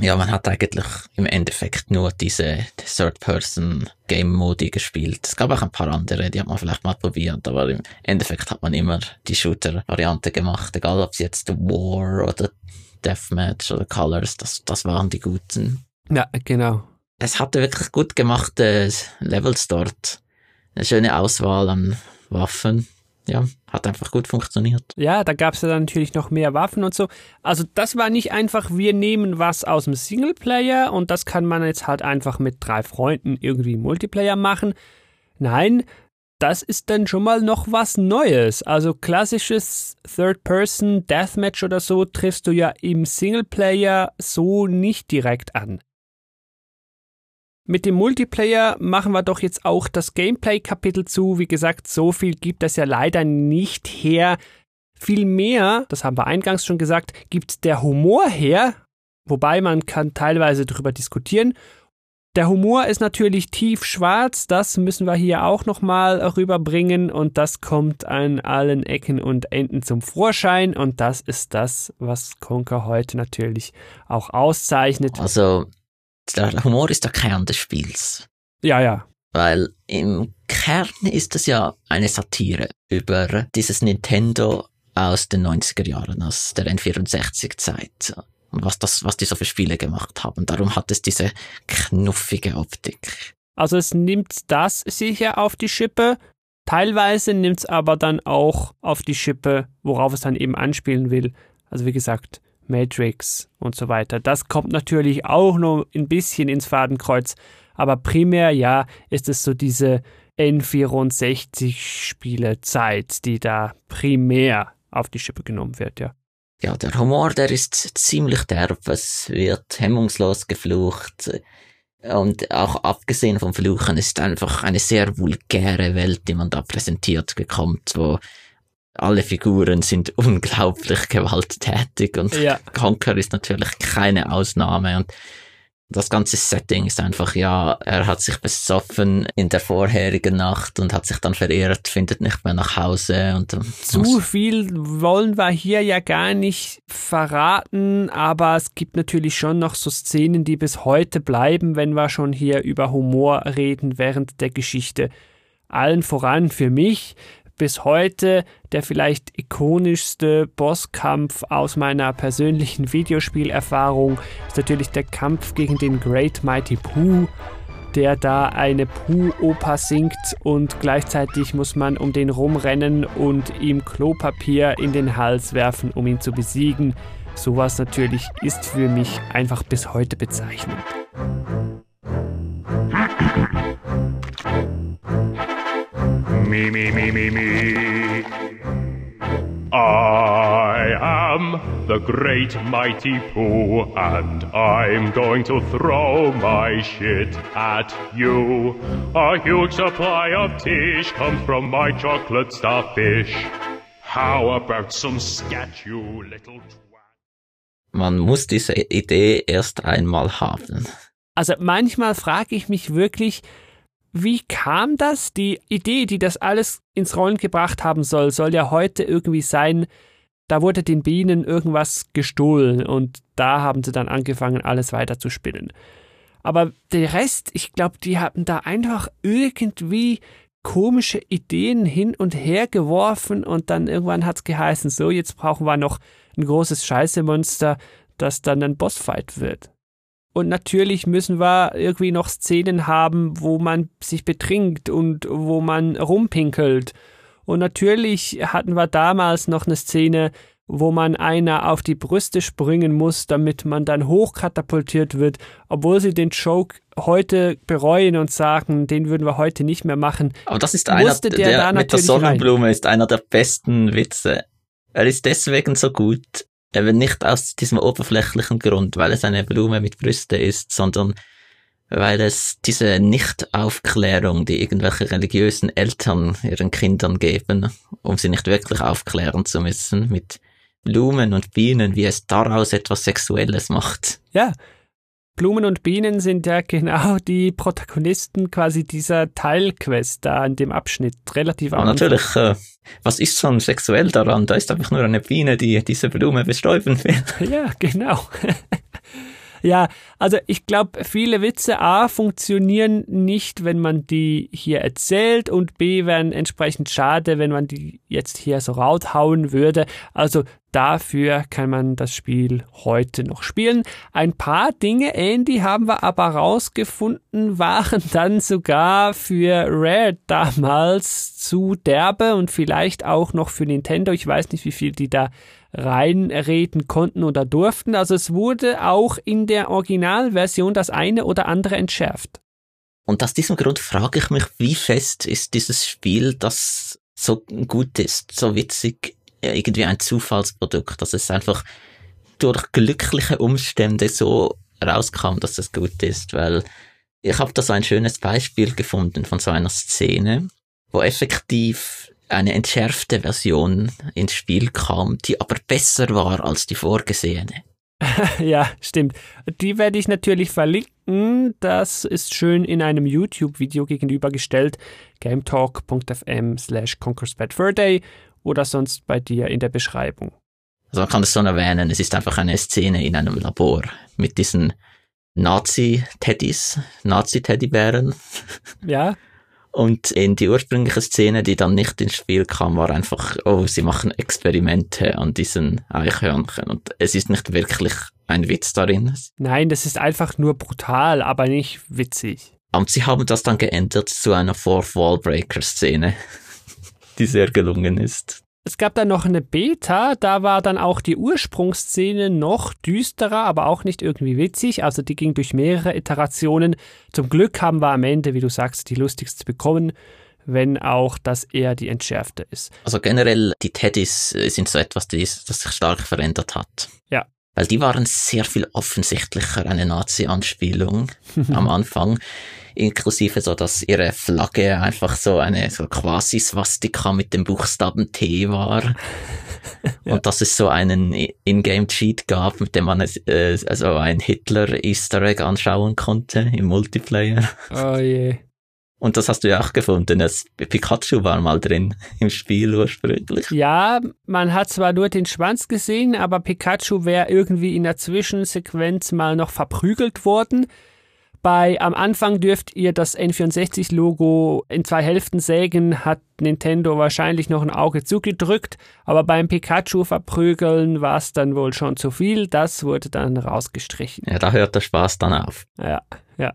Ja, man hat eigentlich im Endeffekt nur diese Third-Person-Game-Modi gespielt. Es gab auch ein paar andere, die hat man vielleicht mal probiert, aber im Endeffekt hat man immer die Shooter-Variante gemacht, egal ob es jetzt War oder Deathmatch oder Colors, das, das waren die guten. Ja, genau. Es hatte wirklich gut gemachte Levels dort. Eine schöne Auswahl an Waffen. Ja, hat einfach gut funktioniert. Ja, da gab es ja dann natürlich noch mehr Waffen und so. Also das war nicht einfach, wir nehmen was aus dem Singleplayer und das kann man jetzt halt einfach mit drei Freunden irgendwie Multiplayer machen. Nein, das ist dann schon mal noch was Neues. Also klassisches Third-Person Deathmatch oder so triffst du ja im Singleplayer so nicht direkt an. Mit dem Multiplayer machen wir doch jetzt auch das Gameplay-Kapitel zu. Wie gesagt, so viel gibt das ja leider nicht her. Vielmehr, das haben wir eingangs schon gesagt, gibt der Humor her, wobei man kann teilweise darüber diskutieren. Der Humor ist natürlich tiefschwarz, das müssen wir hier auch nochmal rüberbringen und das kommt an allen Ecken und Enden zum Vorschein und das ist das, was Conker heute natürlich auch auszeichnet. Also, der Humor ist der Kern des Spiels. Ja, ja, Weil im Kern ist es ja eine Satire über dieses Nintendo aus den 90er Jahren, aus der N64-Zeit. Und was das, was die so für Spiele gemacht haben. Darum hat es diese knuffige Optik. Also es nimmt das sicher auf die Schippe. Teilweise nimmt es aber dann auch auf die Schippe, worauf es dann eben anspielen will. Also wie gesagt, Matrix und so weiter. Das kommt natürlich auch noch ein bisschen ins Fadenkreuz. Aber primär, ja, ist es so diese N64-Spielezeit, die da primär auf die Schippe genommen wird, ja. Ja, der Humor, der ist ziemlich derb. Es wird hemmungslos geflucht. Und auch abgesehen vom Fluchen ist einfach eine sehr vulgäre Welt, die man da präsentiert bekommt, wo alle Figuren sind unglaublich gewalttätig und Ja. Conker ist natürlich keine Ausnahme und das ganze Setting ist einfach, ja, er hat sich besoffen in der vorherigen Nacht und hat sich dann verirrt, findet nicht mehr nach Hause und Zu viel wollen wir hier ja gar nicht verraten, aber es gibt natürlich schon noch so Szenen, die bis heute bleiben, wenn wir schon hier über Humor reden während der Geschichte. Allen voran für mich bis heute der vielleicht ikonischste Bosskampf aus meiner persönlichen Videospielerfahrung ist natürlich der Kampf gegen den Great Mighty Pooh, der da eine Pooh-Oper singt und gleichzeitig muss man um den rumrennen und ihm Klopapier in den Hals werfen, um ihn zu besiegen. Sowas natürlich ist für mich einfach bis heute bezeichnend. Me, me, me, me, me. I am the great mighty Pooh, and I'm going to throw my shit at you. A huge supply of tish comes from my chocolate starfish. How about some scat, you little twat? man muss diese Idee erst einmal haben. Also manchmal frage ich mich wirklich, wie kam das? Die Idee, die das alles ins Rollen gebracht haben soll, soll ja heute irgendwie sein, da wurde den Bienen irgendwas gestohlen und da haben sie dann angefangen, alles weiter zu spinnen. Aber der Rest, ich glaube, die hatten da einfach irgendwie komische Ideen hin und her geworfen und dann irgendwann hat's geheißen, so, jetzt brauchen wir noch ein großes Scheißemonster, das dann ein Bossfight wird. Und natürlich müssen wir irgendwie noch Szenen haben, wo man sich betrinkt und wo man rumpinkelt. Und natürlich hatten wir damals noch eine Szene, wo man einer auf die Brüste springen muss, damit man dann hochkatapultiert wird, obwohl sie den Joke heute bereuen und sagen, den würden wir heute nicht mehr machen. Aber das ist einer, der der, mit der natürlich rein. Sonnenblume ist einer der besten Witze. Er ist deswegen so gut, eben nicht aus diesem oberflächlichen Grund, weil es eine Blume mit Brüste ist, sondern weil es diese Nicht-Aufklärung, die irgendwelche religiösen Eltern ihren Kindern geben, um sie nicht wirklich aufklären zu müssen, mit Blumen und Bienen, wie es daraus etwas Sexuelles macht. Ja. Blumen und Bienen sind ja genau die Protagonisten quasi dieser Teilquest da in dem Abschnitt. Relativ Anfang. natürlich, äh, was ist schon sexuell daran? Da ist einfach nur eine Biene, die diese Blume bestäuben will. Ja, genau. Ja, also ich glaube, viele Witze A funktionieren nicht, wenn man die hier erzählt und B wären entsprechend schade, wenn man die jetzt hier so raushauen würde. Also dafür kann man das Spiel heute noch spielen. Ein paar Dinge, Andy, haben wir aber rausgefunden, waren dann sogar für Rare damals zu derbe und vielleicht auch noch für Nintendo. Ich weiß nicht, wie viel die da reinreden konnten oder durften. Also es wurde auch in der Originalversion das eine oder andere entschärft. Und aus diesem Grund frage ich mich, wie fest ist dieses Spiel, das so gut ist, so witzig, irgendwie ein Zufallsprodukt, dass es einfach durch glückliche Umstände so rauskam, dass es gut ist, weil ich habe da so ein schönes Beispiel gefunden von so einer Szene, wo effektiv eine entschärfte Version ins Spiel kam, die aber besser war als die vorgesehene. ja, stimmt. Die werde ich natürlich verlinken. Das ist schön in einem YouTube-Video gegenübergestellt. gametalk.fm slash conquersbadfurday oder sonst bei dir in der Beschreibung. Also man kann es so erwähnen, es ist einfach eine Szene in einem Labor mit diesen Nazi-Teddys, Nazi-Teddybären. Ja, Und in die ursprüngliche Szene, die dann nicht ins Spiel kam, war einfach, oh, sie machen Experimente an diesen Eichhörnchen. Und es ist nicht wirklich ein Witz darin. nein, das ist einfach nur brutal, aber nicht witzig. Und sie haben das dann geändert zu einer Fourth Wall Breaker Szene, die sehr gelungen ist. Es gab dann noch eine Beta, da war dann auch die Ursprungsszene noch düsterer, aber auch nicht irgendwie witzig. Also die ging durch mehrere Iterationen. Zum Glück haben wir am Ende, wie du sagst, die lustigste bekommen, wenn auch das eher die entschärfte ist. Also generell, die Teddys äh, sind so etwas, das sich stark verändert hat. Ja. Weil die waren sehr viel offensichtlicher eine Nazi-Anspielung am Anfang. Inklusive so, dass ihre Flagge einfach so eine so quasi Swastika mit dem Buchstaben T war. Ja. Und dass es so einen Ingame-Cheat gab, mit dem man äh, also ein Hitler-Easter Egg anschauen konnte im Multiplayer. Oh je. Und das hast du ja auch gefunden. Das Pikachu war mal drin im Spiel ursprünglich. Ja, man hat zwar nur den Schwanz gesehen, aber Pikachu wäre irgendwie in der Zwischensequenz mal noch verprügelt worden. Bei am Anfang dürft ihr das N64-Logo in zwei Hälften sägen, hat Nintendo wahrscheinlich noch ein Auge zugedrückt, aber beim Pikachu verprügeln war es dann wohl schon zu viel, das wurde dann rausgestrichen. Ja, da hört der Spaß dann auf. Ja, ja.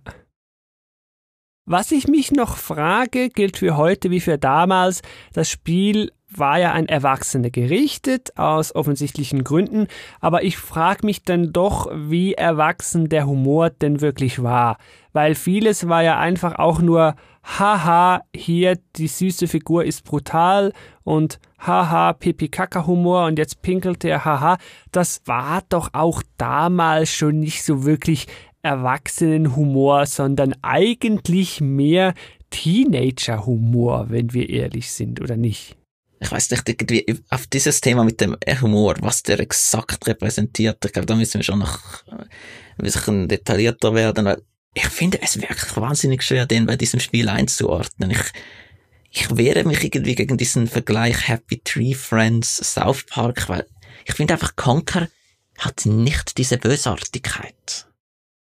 Was ich mich noch frage, gilt für heute wie für damals. Das Spiel war ja an Erwachsene gerichtet, aus offensichtlichen Gründen, aber ich frage mich dann doch, wie erwachsen der Humor denn wirklich war. Weil vieles war ja einfach auch nur, haha, hier die süße Figur ist brutal und haha, Pipi-Kaka-Humor und jetzt pinkelt er, haha. Das war doch auch damals schon nicht so wirklich Erwachsenenhumor, sondern eigentlich mehr Teenager-Humor, wenn wir ehrlich sind, oder nicht? Ich weiß nicht, irgendwie auf dieses Thema mit dem Humor, was der exakt repräsentiert, ich glaube, da müssen wir schon noch ein bisschen detaillierter werden, ich finde es wirklich wahnsinnig schwer, den bei diesem Spiel einzuordnen. Ich, ich wehre mich irgendwie gegen diesen Vergleich Happy Tree Friends South Park, weil ich finde einfach Conker hat nicht diese Bösartigkeit.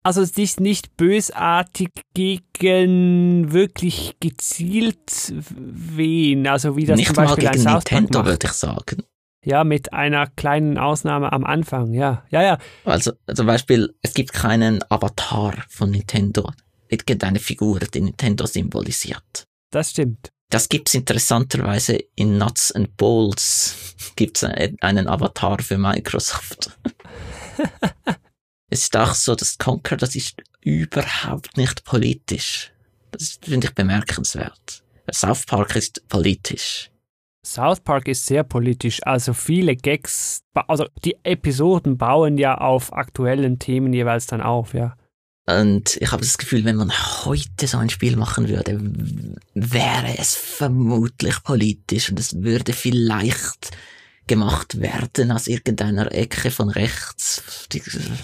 Also es ist nicht bösartig gegen wirklich gezielt wen, also wie das nicht zum Beispiel mal gegen ein Nintendo, macht. würde ich sagen. Ja, mit einer kleinen Ausnahme am Anfang, ja. Ja, ja. Also zum Beispiel, es gibt keinen Avatar von Nintendo. Irgendeine Figur, die Nintendo symbolisiert. Das stimmt. Das gibt's interessanterweise in Nuts and Bolts. Gibt's einen Avatar für Microsoft. es ist auch so, dass Conker, das ist überhaupt nicht politisch. Das finde ich bemerkenswert. South Park ist politisch. South Park ist sehr politisch, also viele Gags, also die Episoden bauen ja auf aktuellen Themen jeweils dann auf, ja. Und ich habe das Gefühl, wenn man heute so ein Spiel machen würde, wäre es vermutlich politisch und es würde vielleicht gemacht werden aus irgendeiner Ecke von rechts.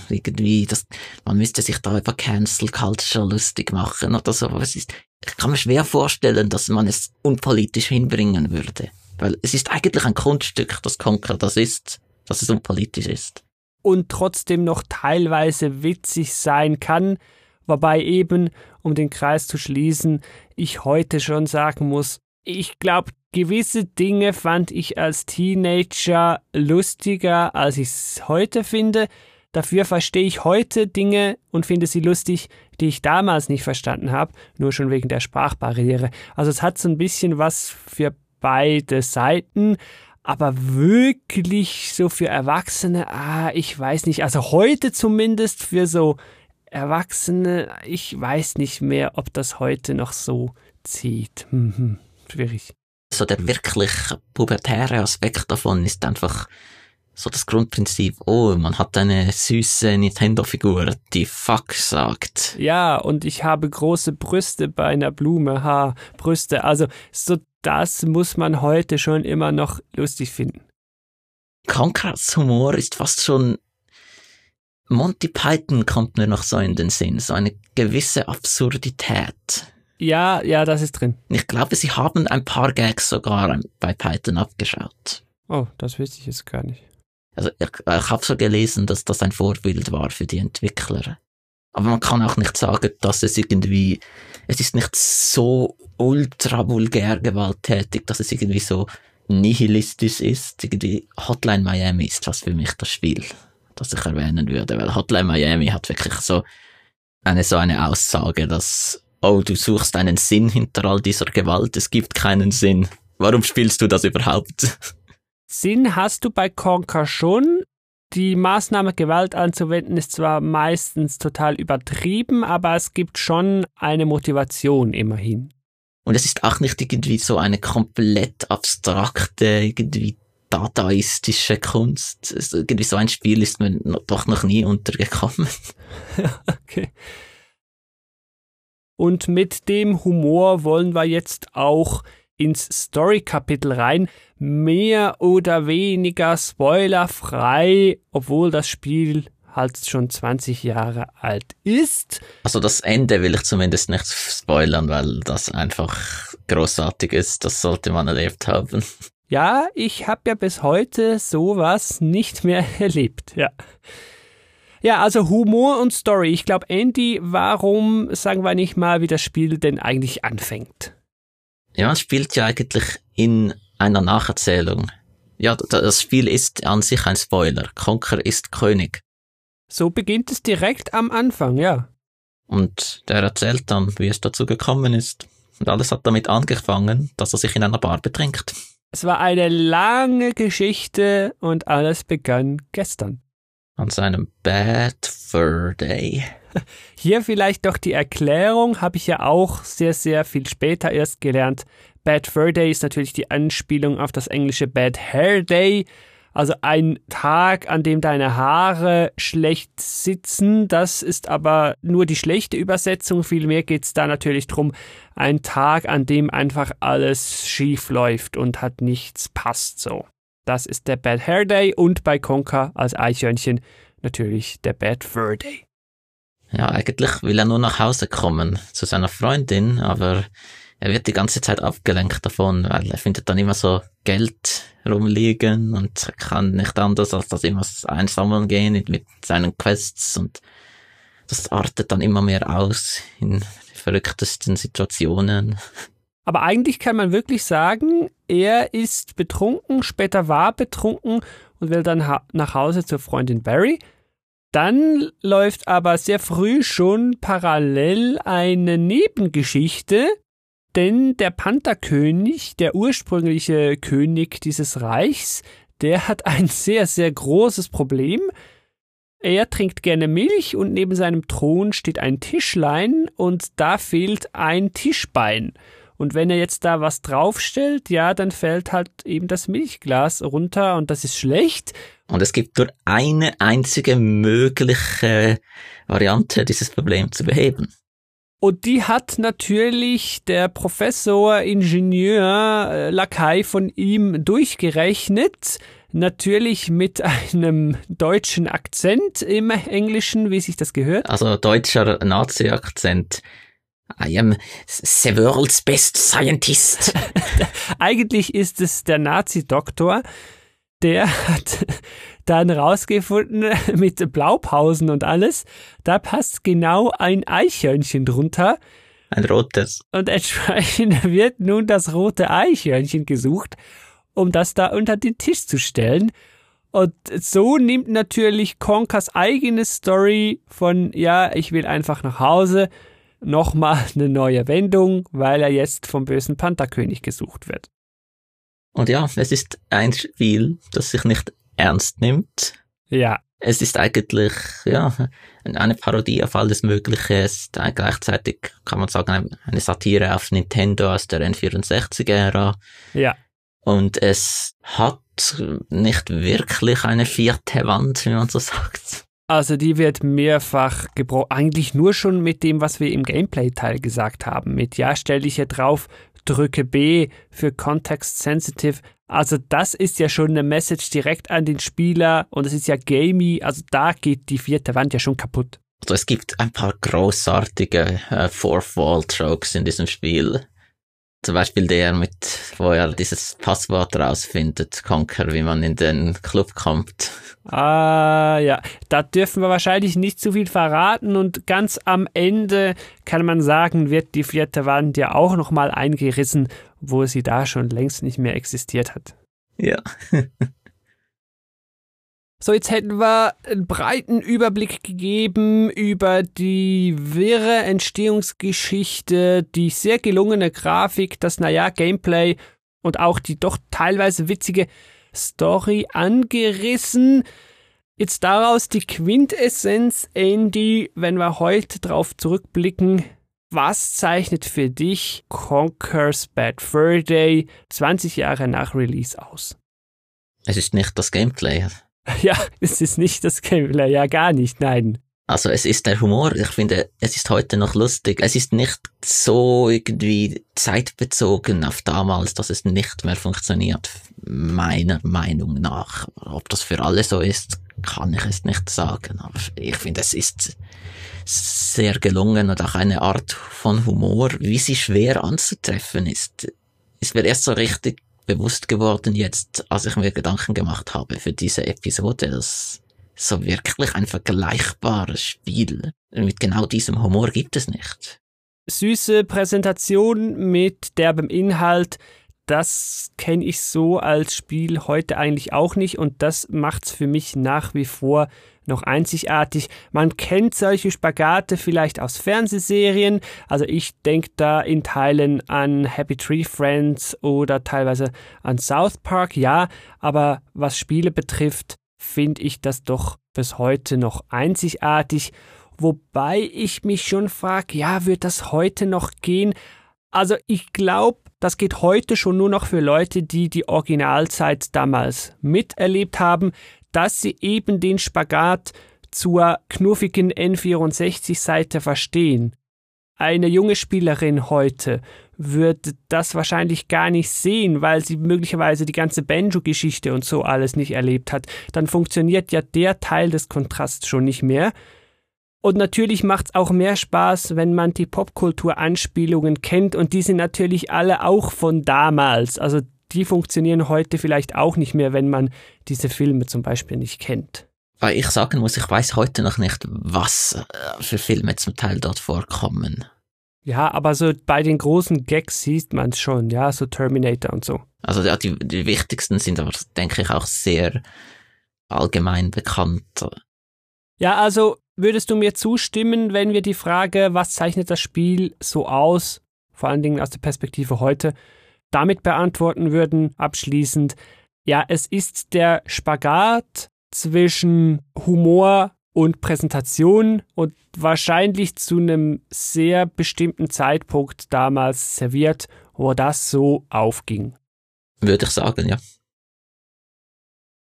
Irgendwie, das, man müsste sich da über Cancel Culture lustig machen oder so. Aber es ist, ich kann mir schwer vorstellen, dass man es unpolitisch hinbringen würde. Weil es ist eigentlich ein Kunststück, das Conker das ist, dass es unpolitisch ist. Und trotzdem noch teilweise witzig sein kann, wobei eben, um den Kreis zu schließen, ich heute schon sagen muss, ich glaube, gewisse Dinge fand ich als Teenager lustiger, als ich es heute finde. Dafür verstehe ich heute Dinge und finde sie lustig, die ich damals nicht verstanden habe, nur schon wegen der Sprachbarriere. Also es hat so ein bisschen was für beide Seiten, aber wirklich so für Erwachsene, ah, ich weiß nicht. Also heute zumindest für so Erwachsene, ich weiß nicht mehr, ob das heute noch so zieht. Schwierig. so der wirklich pubertäre Aspekt davon ist einfach so das Grundprinzip, oh, man hat eine süße Nintendo-Figur, die Fuck sagt. Ja, und ich habe große Brüste bei einer Blume, ha, Brüste. Also so das muss man heute schon immer noch lustig finden. Conker's Humor ist fast schon Monty Python kommt mir noch so in den Sinn, so eine gewisse Absurdität. Ja, ja, das ist drin. Ich glaube, sie haben ein paar Gags sogar bei Python abgeschaut. Oh, das wüsste ich jetzt gar nicht. Also ich, ich habe so gelesen, dass das ein Vorbild war für die Entwickler. Aber man kann auch nicht sagen, dass es irgendwie, es ist nicht so ultra vulgär gewalttätig, dass es irgendwie so nihilistisch ist. Irgendwie Hotline Miami ist was für mich das Spiel, das ich erwähnen würde, weil Hotline Miami hat wirklich so eine so eine Aussage, dass oh, du suchst einen Sinn hinter all dieser Gewalt, es gibt keinen Sinn. Warum spielst du das überhaupt? Sinn hast du bei Conker schon. Die Maßnahme, Gewalt anzuwenden, ist zwar meistens total übertrieben, aber es gibt schon eine Motivation immerhin. Und es ist auch nicht irgendwie so eine komplett abstrakte, irgendwie dadaistische Kunst. Irgendwie so ein Spiel ist mir doch noch nie untergekommen. okay. Und mit dem Humor wollen wir jetzt auch ins Story-Kapitel rein. Mehr oder weniger spoilerfrei, obwohl das Spiel halt schon 20 Jahre alt ist. Also das Ende will ich zumindest nicht spoilern, weil das einfach großartig ist. Das sollte man erlebt haben. Ja, ich habe ja bis heute sowas nicht mehr erlebt, ja. Ja, also Humor und Story. Ich glaube, Andy, warum sagen wir nicht mal, wie das Spiel denn eigentlich anfängt? Ja, es spielt ja eigentlich in einer Nacherzählung. Ja, das Spiel ist an sich ein Spoiler. Conker ist König. So beginnt es direkt am Anfang, ja. Und der erzählt dann, wie es dazu gekommen ist. Und alles hat damit angefangen, dass er sich in einer Bar betrinkt. Es war eine lange Geschichte und alles begann gestern. An seinem Bad Fur Day. Hier vielleicht doch die Erklärung, habe ich ja auch sehr, sehr viel später erst gelernt. Bad Fur Day ist natürlich die Anspielung auf das englische Bad Hair Day, also ein Tag, an dem deine Haare schlecht sitzen, das ist aber nur die schlechte Übersetzung. Vielmehr geht es da natürlich drum, ein Tag, an dem einfach alles schief läuft und hat nichts passt so. Das ist der Bad Hair Day und bei Conker als Eichhörnchen natürlich der Bad Fur Day. Ja, eigentlich will er nur nach Hause kommen zu seiner Freundin, aber er wird die ganze Zeit abgelenkt davon, weil er findet dann immer so Geld rumliegen und kann nicht anders als das immer einsammeln gehen mit seinen Quests und das artet dann immer mehr aus in verrücktesten Situationen. Aber eigentlich kann man wirklich sagen, er ist betrunken, später war betrunken und will dann nach Hause zur Freundin Barry. Dann läuft aber sehr früh schon parallel eine Nebengeschichte, denn der Pantherkönig, der ursprüngliche König dieses Reichs, der hat ein sehr, sehr großes Problem. Er trinkt gerne Milch und neben seinem Thron steht ein Tischlein und da fehlt ein Tischbein. Und wenn er jetzt da was draufstellt, ja, dann fällt halt eben das Milchglas runter und das ist schlecht. Und es gibt nur eine einzige mögliche Variante, dieses Problem zu beheben. Und die hat natürlich der Professor Ingenieur äh, Lakai von ihm durchgerechnet. Natürlich mit einem deutschen Akzent im Englischen, wie sich das gehört. Also deutscher Nazi-Akzent. I am the world's best scientist. Eigentlich ist es der Nazi-Doktor, der hat dann rausgefunden mit Blaupausen und alles, da passt genau ein Eichhörnchen drunter. Ein rotes. Und entsprechend wird nun das rote Eichhörnchen gesucht, um das da unter den Tisch zu stellen. Und so nimmt natürlich Konkers eigene Story von, ja, ich will einfach nach Hause, nochmal eine neue Wendung, weil er jetzt vom bösen Pantherkönig gesucht wird. Und ja, es ist ein Spiel, das sich nicht ernst nimmt. Ja. Es ist eigentlich, ja, eine Parodie auf alles Mögliche. Es ist gleichzeitig, kann man sagen, eine Satire auf Nintendo aus der N64-Ära. Ja. Und es hat nicht wirklich eine vierte Wand, wie man so sagt. Also die wird mehrfach gebrochen, eigentlich nur schon mit dem, was wir im Gameplay-Teil gesagt haben. Mit ja, stell dich hier drauf, drücke B für Context Sensitive. Also das ist ja schon eine Message direkt an den Spieler und es ist ja gamey, also da geht die vierte Wand ja schon kaputt. Also es gibt ein paar großartige äh, Fourth Wall Jokes in diesem Spiel. Zum Beispiel der mit, wo er dieses Passwort rausfindet, Conker, wie man in den Club kommt. Ah, ja. Da dürfen wir wahrscheinlich nicht zu viel verraten und ganz am Ende kann man sagen, wird die vierte Wand ja auch nochmal eingerissen, wo sie da schon längst nicht mehr existiert hat. Ja. So, jetzt hätten wir einen breiten Überblick gegeben über die wirre Entstehungsgeschichte, die sehr gelungene Grafik, das naja Gameplay und auch die doch teilweise witzige Story angerissen. Jetzt daraus die Quintessenz, Andy, wenn wir heute drauf zurückblicken. Was zeichnet für dich Conker's Bad Fur Day 20 Jahre nach Release aus? Es ist nicht das Gameplay. Ja, es ist nicht das Gameplay, ja gar nicht, nein. Also es ist der Humor, ich finde, es ist heute noch lustig. Es ist nicht so irgendwie zeitbezogen auf damals, dass es nicht mehr funktioniert, meiner Meinung nach. Ob das für alle so ist, kann ich es nicht sagen. Aber ich finde, es ist sehr gelungen und auch eine Art von Humor, wie sie schwer anzutreffen ist. Ist mir erst so richtig bewusst geworden jetzt, als ich mir Gedanken gemacht habe für diese Episode, dass so wirklich ein vergleichbares Spiel mit genau diesem Humor gibt es nicht. Süße Präsentation mit derbem Inhalt, das kenne ich so als Spiel heute eigentlich auch nicht und das macht's für mich nach wie vor noch einzigartig. Man kennt solche Spagate vielleicht aus Fernsehserien, also ich denke da in Teilen an Happy Tree Friends oder teilweise an South Park, ja, aber was Spiele betrifft, finde ich das doch bis heute noch einzigartig, wobei ich mich schon frage, ja, wird das heute noch gehen? Also ich glaube, das geht heute schon nur noch für Leute, die die Originalzeit damals miterlebt haben, dass sie eben den Spagat zur knuffigen N64-Seite verstehen. Eine junge Spielerin heute wird das wahrscheinlich gar nicht sehen, weil sie möglicherweise die ganze Banjo-Geschichte und so alles nicht erlebt hat. Dann funktioniert ja der Teil des Kontrasts schon nicht mehr. Und natürlich macht's auch mehr Spaß, wenn man die Popkultur-Anspielungen kennt und die sind natürlich alle auch von damals. Also die funktionieren heute vielleicht auch nicht mehr, wenn man diese Filme zum Beispiel nicht kennt. Weil ich sagen muss, ich weiß heute noch nicht, was äh, für Filme zum Teil dort vorkommen. Ja, aber so bei den großen Gags sieht man es schon, ja, so Terminator und so. Also ja, die, die wichtigsten sind aber, denke ich, auch sehr allgemein bekannt. Ja, also würdest du mir zustimmen, wenn wir die Frage, was zeichnet das Spiel so aus, vor allen Dingen aus der Perspektive heute, damit beantworten würden, abschließend, ja, es ist der Spagat zwischen Humor und Präsentation und wahrscheinlich zu einem sehr bestimmten Zeitpunkt damals serviert, wo das so aufging. Würde ich sagen, ja.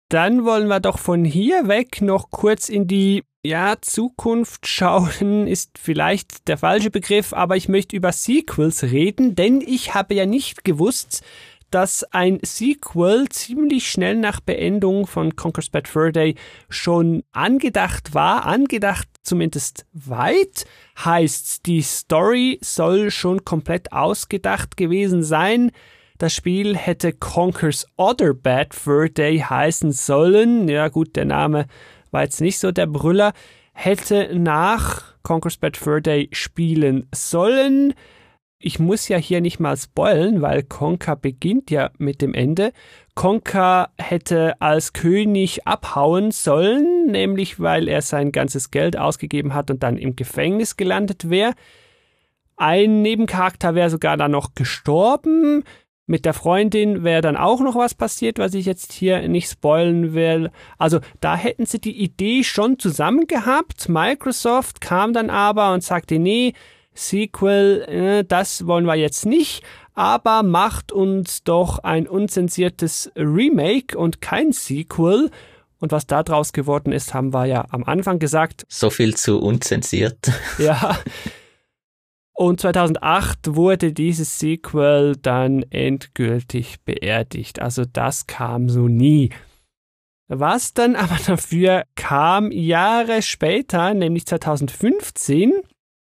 Dann wollen wir doch von hier weg noch kurz in die ja, Zukunft schauen ist vielleicht der falsche Begriff, aber ich möchte über Sequels reden, denn ich habe ja nicht gewusst, dass ein Sequel ziemlich schnell nach Beendung von Conquer's Bad Fur Day schon angedacht war, angedacht zumindest weit, heißt die Story soll schon komplett ausgedacht gewesen sein. Das Spiel hätte Conquer's Other Bad Fur Day heißen sollen. Ja gut, der Name war jetzt nicht so der Brüller. Hätte nach Conquer's Bad Fur Day spielen sollen ich muss ja hier nicht mal spoilen, weil Conker beginnt ja mit dem Ende. Conker hätte als König abhauen sollen, nämlich weil er sein ganzes Geld ausgegeben hat und dann im Gefängnis gelandet wäre. Ein Nebencharakter wäre sogar dann noch gestorben. Mit der Freundin wäre dann auch noch was passiert, was ich jetzt hier nicht spoilen will. Also da hätten sie die Idee schon zusammen gehabt. Microsoft kam dann aber und sagte, nee, Sequel, äh, das wollen wir jetzt nicht, aber macht uns doch ein unzensiertes Remake und kein Sequel. Und was da draus geworden ist, haben wir ja am Anfang gesagt. So viel zu unzensiert. Ja. Und 2008 wurde dieses Sequel dann endgültig beerdigt. Also das kam so nie. Was dann aber dafür kam Jahre später, nämlich 2015,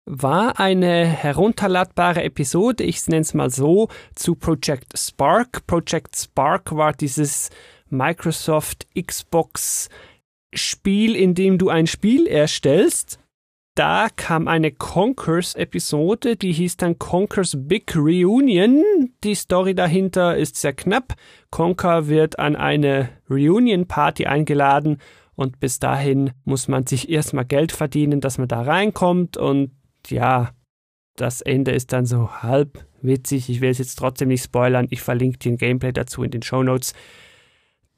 war eine herunterladbare Episode, ich nenne es mal so, zu Project Spark. Project Spark war dieses Microsoft Xbox Spiel, in dem du ein Spiel erstellst. Da kam eine Conkers-Episode, die hieß dann Conkers Big Reunion. Die Story dahinter ist sehr knapp. Conker wird an eine Reunion-Party eingeladen und bis dahin muss man sich erstmal Geld verdienen, dass man da reinkommt und ja, das Ende ist dann so halb witzig. Ich will es jetzt trotzdem nicht spoilern. Ich verlinke den Gameplay dazu in den Show Notes.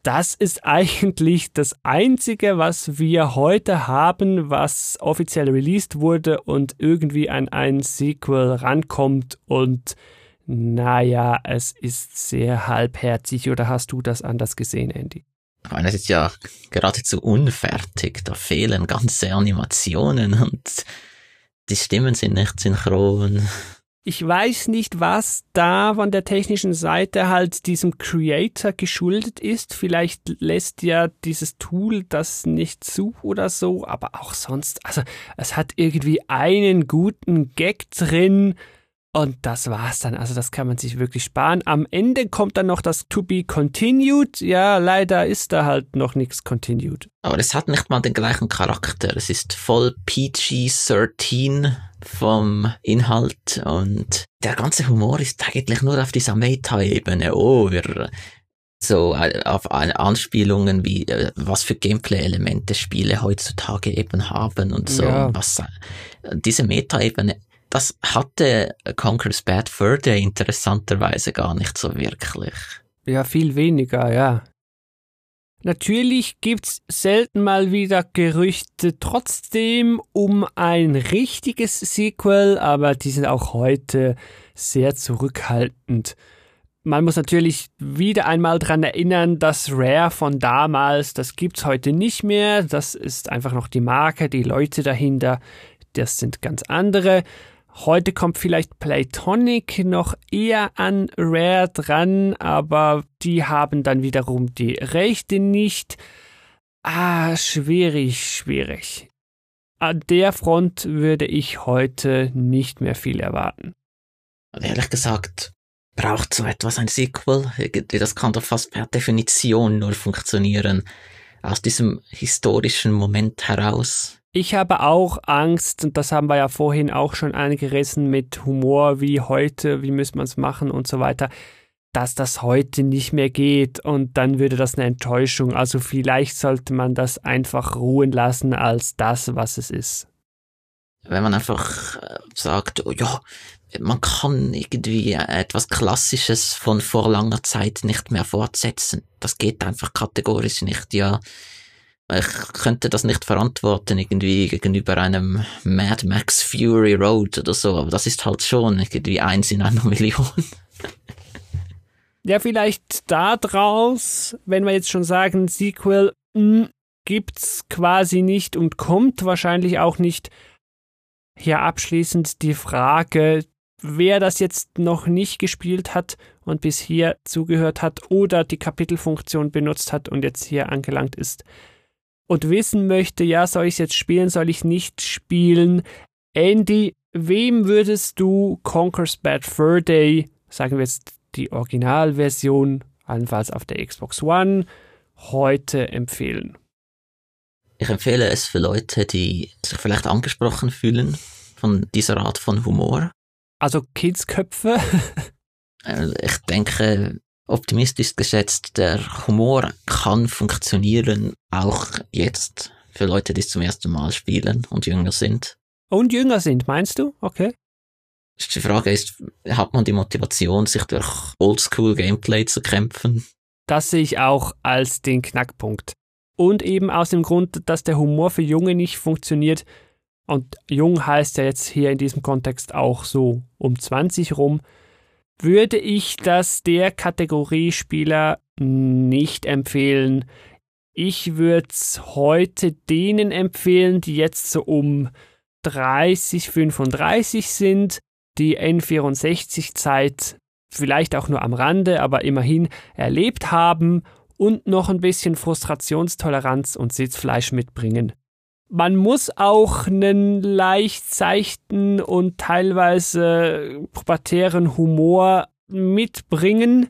Das ist eigentlich das Einzige, was wir heute haben, was offiziell released wurde und irgendwie an ein Sequel rankommt. Und naja, es ist sehr halbherzig. Oder hast du das anders gesehen, Andy? Meine, es ist ja geradezu unfertig. Da fehlen ganze Animationen und die Stimmen sind nicht synchron. Ich weiß nicht, was da von der technischen Seite halt diesem Creator geschuldet ist. Vielleicht lässt ja dieses Tool das nicht zu oder so, aber auch sonst, also es hat irgendwie einen guten Gag drin, und das war's dann. Also das kann man sich wirklich sparen. Am Ende kommt dann noch das To be continued. Ja, leider ist da halt noch nichts continued. Aber es hat nicht mal den gleichen Charakter. Es ist voll PG-13 vom Inhalt und der ganze Humor ist eigentlich nur auf dieser Meta-Ebene. Oh, wir so äh, auf Anspielungen wie äh, was für Gameplay-Elemente Spiele heutzutage eben haben und so. Ja. Was, äh, diese Meta-Ebene das hatte Conquer's Bad Fur Day interessanterweise gar nicht so wirklich. Ja, viel weniger, ja. Natürlich gibt's selten mal wieder Gerüchte trotzdem um ein richtiges Sequel, aber die sind auch heute sehr zurückhaltend. Man muss natürlich wieder einmal dran erinnern, dass Rare von damals, das gibt's heute nicht mehr. Das ist einfach noch die Marke, die Leute dahinter, das sind ganz andere. Heute kommt vielleicht Playtonic noch eher an Rare dran, aber die haben dann wiederum die Rechte nicht. Ah, schwierig, schwierig. An der Front würde ich heute nicht mehr viel erwarten. Ehrlich gesagt, braucht so etwas ein Sequel? Das kann doch fast per Definition nur funktionieren. Aus diesem historischen Moment heraus. Ich habe auch Angst, und das haben wir ja vorhin auch schon angerissen mit Humor wie heute, wie müssen wir es machen und so weiter, dass das heute nicht mehr geht und dann würde das eine Enttäuschung. Also vielleicht sollte man das einfach ruhen lassen als das, was es ist. Wenn man einfach äh, sagt, oh ja, man kann irgendwie etwas Klassisches von vor langer Zeit nicht mehr fortsetzen. Das geht einfach kategorisch nicht, ja ich könnte das nicht verantworten, irgendwie gegenüber einem Mad Max Fury Road oder so, aber das ist halt schon irgendwie eins in einer Million. Ja, vielleicht da draus, wenn wir jetzt schon sagen, Sequel mh, hm, gibt's quasi nicht und kommt wahrscheinlich auch nicht. Hier abschließend die Frage, wer das jetzt noch nicht gespielt hat und bis hier zugehört hat oder die Kapitelfunktion benutzt hat und jetzt hier angelangt ist und wissen möchte, ja, soll ich es jetzt spielen, soll ich nicht spielen? Andy, wem würdest du Conquer's Bad Fur Day, sagen wir jetzt die Originalversion, allenfalls auf der Xbox One, heute empfehlen? Ich empfehle es für Leute, die sich vielleicht angesprochen fühlen von dieser Art von Humor. Also Kidsköpfe? Äh, ich denke, optimistisch geschätzt, der Humor kann funktionieren, auch jetzt für Leute, die es zum ersten Mal spielen und jünger sind. Und jünger sind, meinst du? Okay. Die Frage ist, hat man die Motivation, sich durch Oldschool-Gameplay zu kämpfen? Das sehe ich auch als den Knackpunkt. Und eben aus dem Grund, dass der Humor für Junge nicht funktioniert. Und jung heißt ja jetzt hier in diesem Kontext auch so um 20 rum würde ich das der Kategorie Spieler nicht empfehlen. Ich würde es heute denen empfehlen, die jetzt so um 30, 35 sind, die N64-Zeit vielleicht auch nur am Rande, aber immerhin erlebt haben und noch ein bisschen Frustrationstoleranz und Sitzfleisch mitbringen. Man muss auch einen leicht seichten und teilweise pubertären Humor mitbringen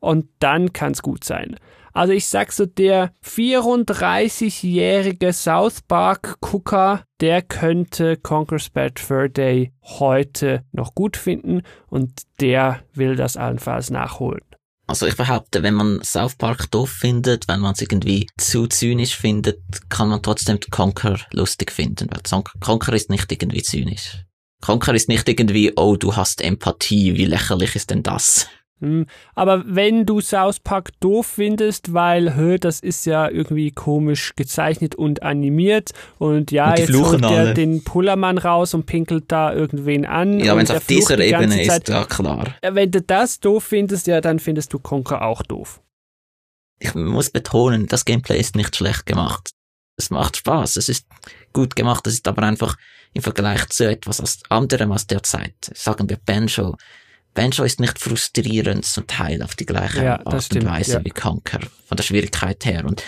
und dann kann's gut sein. Also ich sag so, der 34-jährige South Park Gucker, der könnte Conquer's Bad Fur Day heute noch gut finden und der will das allenfalls nachholen. Also ich behaupte, wenn man South Park doof findet, wenn man es irgendwie zu zynisch findet, kann man trotzdem Conker lustig finden, weil Conker ist nicht irgendwie zynisch. Conker ist nicht irgendwie, oh, du hast Empathie, wie lächerlich ist denn das? Hm, aber wenn du South Park doof findest, weil, hör, das ist ja irgendwie komisch gezeichnet und animiert und ja, und jetzt holt der den Pullermann raus und pinkelt da irgendwen an. Ja, wenn es auf dieser die Ebene ist, ja klar. Wenn du das doof findest, ja, dann findest du Conker auch doof. ich muss betonen, das Gameplay ist nicht schlecht gemacht. Es macht Spaß, es ist gut gemacht, es ist aber einfach im Vergleich zu etwas anderem aus der Zeit, sagen wir Banjo. Banjo ist nicht frustrierend zum Teil auf die gleiche Ja, Art stimmt, und Weise ja. wie Conquer, von der Schwierigkeit her. Und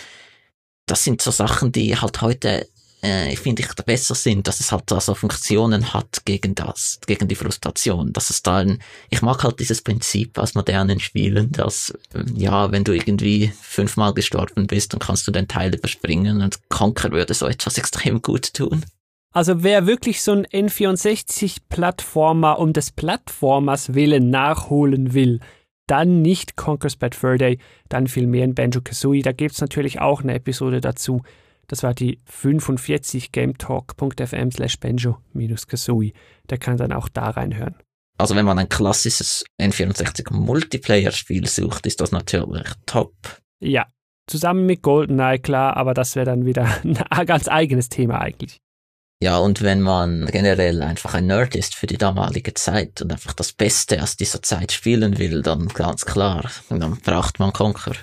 das sind so Sachen, die halt heute, äh, ich finde, ich besser sind, dass es halt da so Funktionen hat gegen das, gegen die Frustration. Dass es da ein, ich mag halt dieses Prinzip aus modernen Spielen, dass, äh, ja, wenn du irgendwie fünfmal gestorben bist, dann kannst du den Teil überspringen und Conquer würde so etwas extrem gut tun. Also wer wirklich so ein N64-Plattformer um des Plattformers willen nachholen will, dann nicht Conker's Bad Fur Day, dann vielmehr in Banjo-Kazooie. Da gibt's natürlich auch eine Episode dazu. Das war die 45 gametalk.fm slash banjo-kazooie. Der kann dann auch da reinhören. Also wenn man ein klassisches N64 Multiplayer-Spiel sucht, ist das natürlich top. Ja, zusammen mit GoldenEye, klar, aber das wäre dann wieder ein ganz eigenes Thema eigentlich. Ja, und wenn man generell einfach ein Nerd ist für die damalige Zeit und einfach das Beste aus dieser Zeit spielen will, dann ganz klar, dann braucht man Conquer.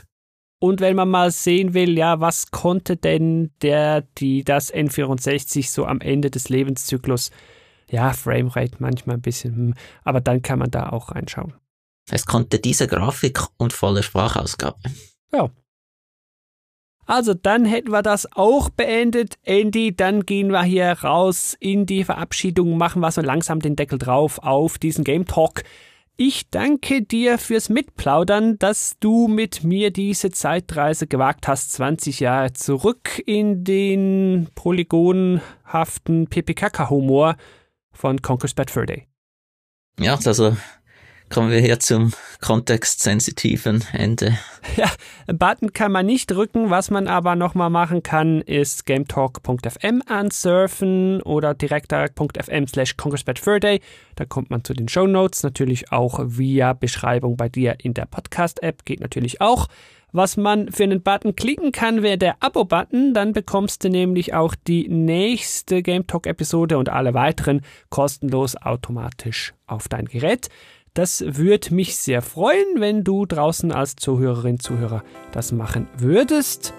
Und wenn man mal sehen will, ja, was konnte denn der, die das N64 so am Ende des Lebenszyklus, ja, Framerate manchmal ein bisschen, hm, aber dann kann man da auch reinschauen. Es konnte diese Grafik und volle Sprachausgabe. Also dann hätten wir das auch beendet. Andy, dann gehen wir hier raus in die Verabschiedung, machen wir so langsam den Deckel drauf auf diesen Game Talk. Ich danke dir fürs Mitplaudern, dass du mit mir diese Zeitreise gewagt hast, 20 Jahre zurück in den polygonhaften PPKK-Humor von Conquer's Bad Fur Day. Ja, also kommen wir hier zum kontextsensitiven Ende. Ja, Button kann man nicht drücken. Was man aber nochmal machen kann, ist gametalk.fm ansurfen oder direktdirect.fm slash congressbadfurday. Da kommt man zu den Show Notes, natürlich auch via Beschreibung bei dir in der Podcast-App, geht natürlich auch. Was man für einen Button klicken kann, wäre der Abo-Button. Dann bekommst du nämlich auch die nächste Game Talk-Episode und alle weiteren kostenlos automatisch auf dein Gerät. Das würde mich sehr freuen, wenn du draußen als Zuhörerin, Zuhörer das machen würdest.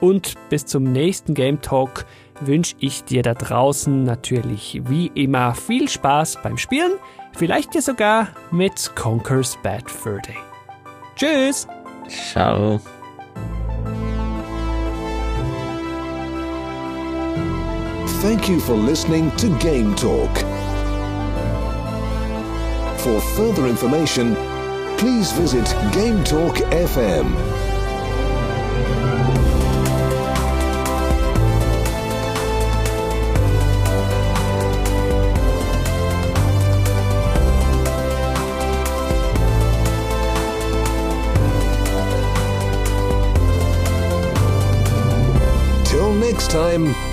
Und bis zum nächsten Game Talk wünsche ich dir da draußen natürlich wie immer viel Spaß beim Spielen, vielleicht dir sogar mit Conker's Bad Fur Day. Tschüss! Ciao. Thank you for listening to Game Talk. For further information, please visit Game Talk FM. Till next time.